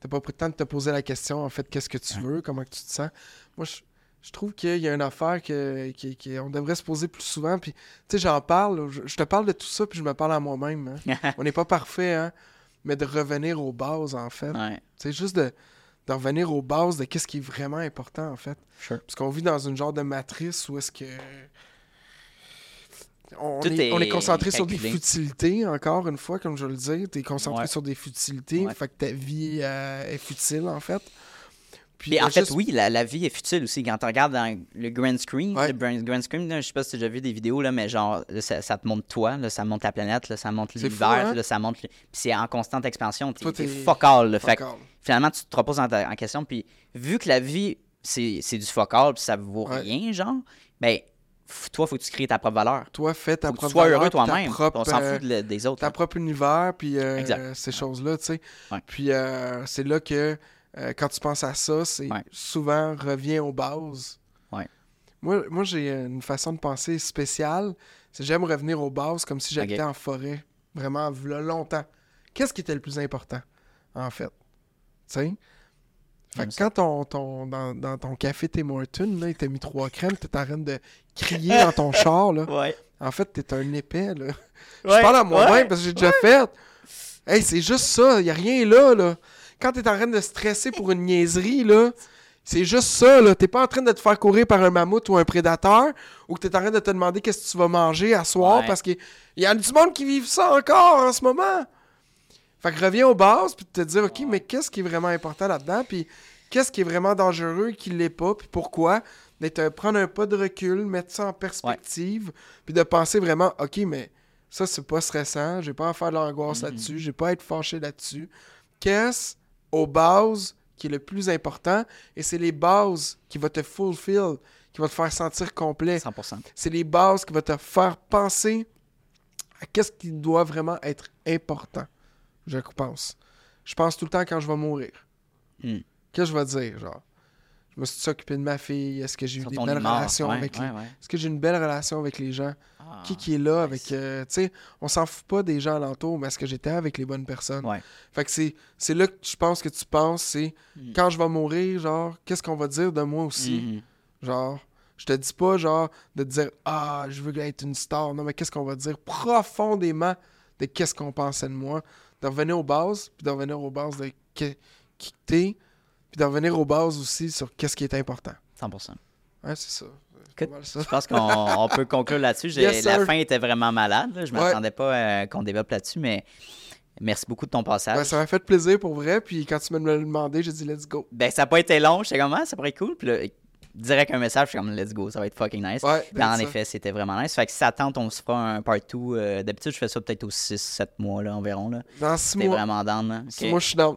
T'as pas pris le temps de te poser la question, en fait, qu'est-ce que tu veux, comment que tu te sens? Moi, je, je trouve qu'il y a une affaire que, qui- qui- on devrait se poser plus souvent. Puis, tu sais, j'en parle, je, je te parle de tout ça, puis je me parle à moi-même. hein. on n'est pas parfait, hein. Mais de revenir aux bases, en fait. Ouais, sais, juste de, de revenir aux bases de qu'est-ce qui est vraiment important, en fait. sure. Parce qu'on vit dans une genre de matrice où est-ce que. On est, on est concentré sur des futilités, encore une fois, comme je le dis. Tu es concentré Ouais. sur des futilités, Ouais. fait que ta vie euh, est futile, en fait. Puis, Puis en fait, juste- oui, la, la vie est futile aussi. Quand tu regardes dans le grand screen, Ouais. le grand, grand screen, là, je sais pas si tu as déjà vu des vidéos, là, mais genre, là, ça, ça te montre toi, là, ça montre la planète, ça montre C'est l'univers, hein? ça montre. le- Puis c'est en constante expansion. Fuck all, là. Fait que finalement, tu te reposes en, question. Puis vu que la vie, c'est du fuck all, puis ça vaut Ouais. rien, genre, ben, toi, faut que tu crées ta propre valeur. Toi, fais ta Faut tu propre sois valeur, heureux toi-même. On s'en euh, fout de le- des autres. ta là. propre univers, puis euh, ces choses-là, tu sais. Puis euh, c'est là que euh, quand tu penses à ça, c'est Ouais. souvent revient aux bases. Ouais. Moi, moi j'ai une façon de penser spéciale. C'est j'aime revenir aux bases comme si j'habitais Ok. en forêt. Vraiment, longtemps. Qu'est-ce qui était le plus important, en fait? Tu sais? Fait que quand ton, ton, dans, dans ton café Tim Hortons, là, il t'a mis trois crèmes, t'es en train de crier dans ton char, là, Ouais. En fait, t'es un épais, là. je parle à moi-même ouais, parce que j'ai déjà fait. Hey, c'est juste ça. Y a rien là, là. Quand t'es en train de stresser pour une niaiserie, là, c'est juste ça, là. T'es pas en train de te faire courir par un mammouth ou un prédateur ou que t'es en train de te demander qu'est-ce que tu vas manger à soir Ouais. parce qu'il y a du monde qui vit ça encore en ce moment. Fait que reviens aux bases puis te dire, OK, mais qu'est-ce qui est vraiment important là-dedans? Puis qu'est-ce qui est vraiment dangereux, qui l'est pas, puis pourquoi? D'être prendre un pas de recul, mettre ça en perspective, puis de penser vraiment, OK, mais ça, c'est pas stressant, j'ai pas à faire de l'angoisse là-dessus, j'ai pas à être fâché là-dessus. Qu'est-ce, aux bases, qui est le plus important? Et c'est les bases qui vont te fulfill, qui vont te faire sentir complet. 100%. C'est les bases qui vont te faire penser à qu'est-ce qui doit vraiment être important, je pense. Je pense tout le temps quand je vais mourir. Hmm. Qu'est-ce que je vais dire, genre? Je me suis occupé de ma fille? Est-ce que j'ai eu des belles mort. relations Ouais, avec ouais, les... ouais. Est-ce que j'ai une belle relation avec les gens? Ah, Qui qui est là nice. avec... euh, tu sais, on s'en fout pas des gens alentours, mais est-ce que j'étais avec les bonnes personnes? Fait que c'est, c'est là que je pense que tu penses, c'est Mm. quand je vais mourir, genre, qu'est-ce qu'on va dire de moi aussi? Mhm. Genre, je te dis pas, genre, de te dire, ah, je veux être une star. Non, mais qu'est-ce qu'on va dire profondément de qu'est-ce qu'on pensait de moi? De revenir aux bases, puis de revenir aux bases de qui t'es, puis de revenir aux bases aussi sur qu'est-ce qui est important. 100%. Ouais, c'est ça. Je pense qu'on on peut conclure là-dessus. Yes, la fin était vraiment malade. là. Je Ouais. m'attendais pas euh, qu'on développe là-dessus, mais merci beaucoup de ton passage. Ouais, ça m'a fait plaisir pour vrai, puis quand tu me l'as demandé, j'ai dit let's go. Ben, ça n'a pas été long. J'étais comme, ah, ça pourrait être cool. Puis là, direct un message, je suis comme, let's go, ça va être fucking nice. Ouais, en ça. effet, c'était vraiment nice. Fait que si ça tente, on se fera un part 2. D'habitude, je fais ça peut-être aux 6-7 mois là, environ. Là. Dans six C'était mois, vraiment down. là. six Ok. mois, je suis down.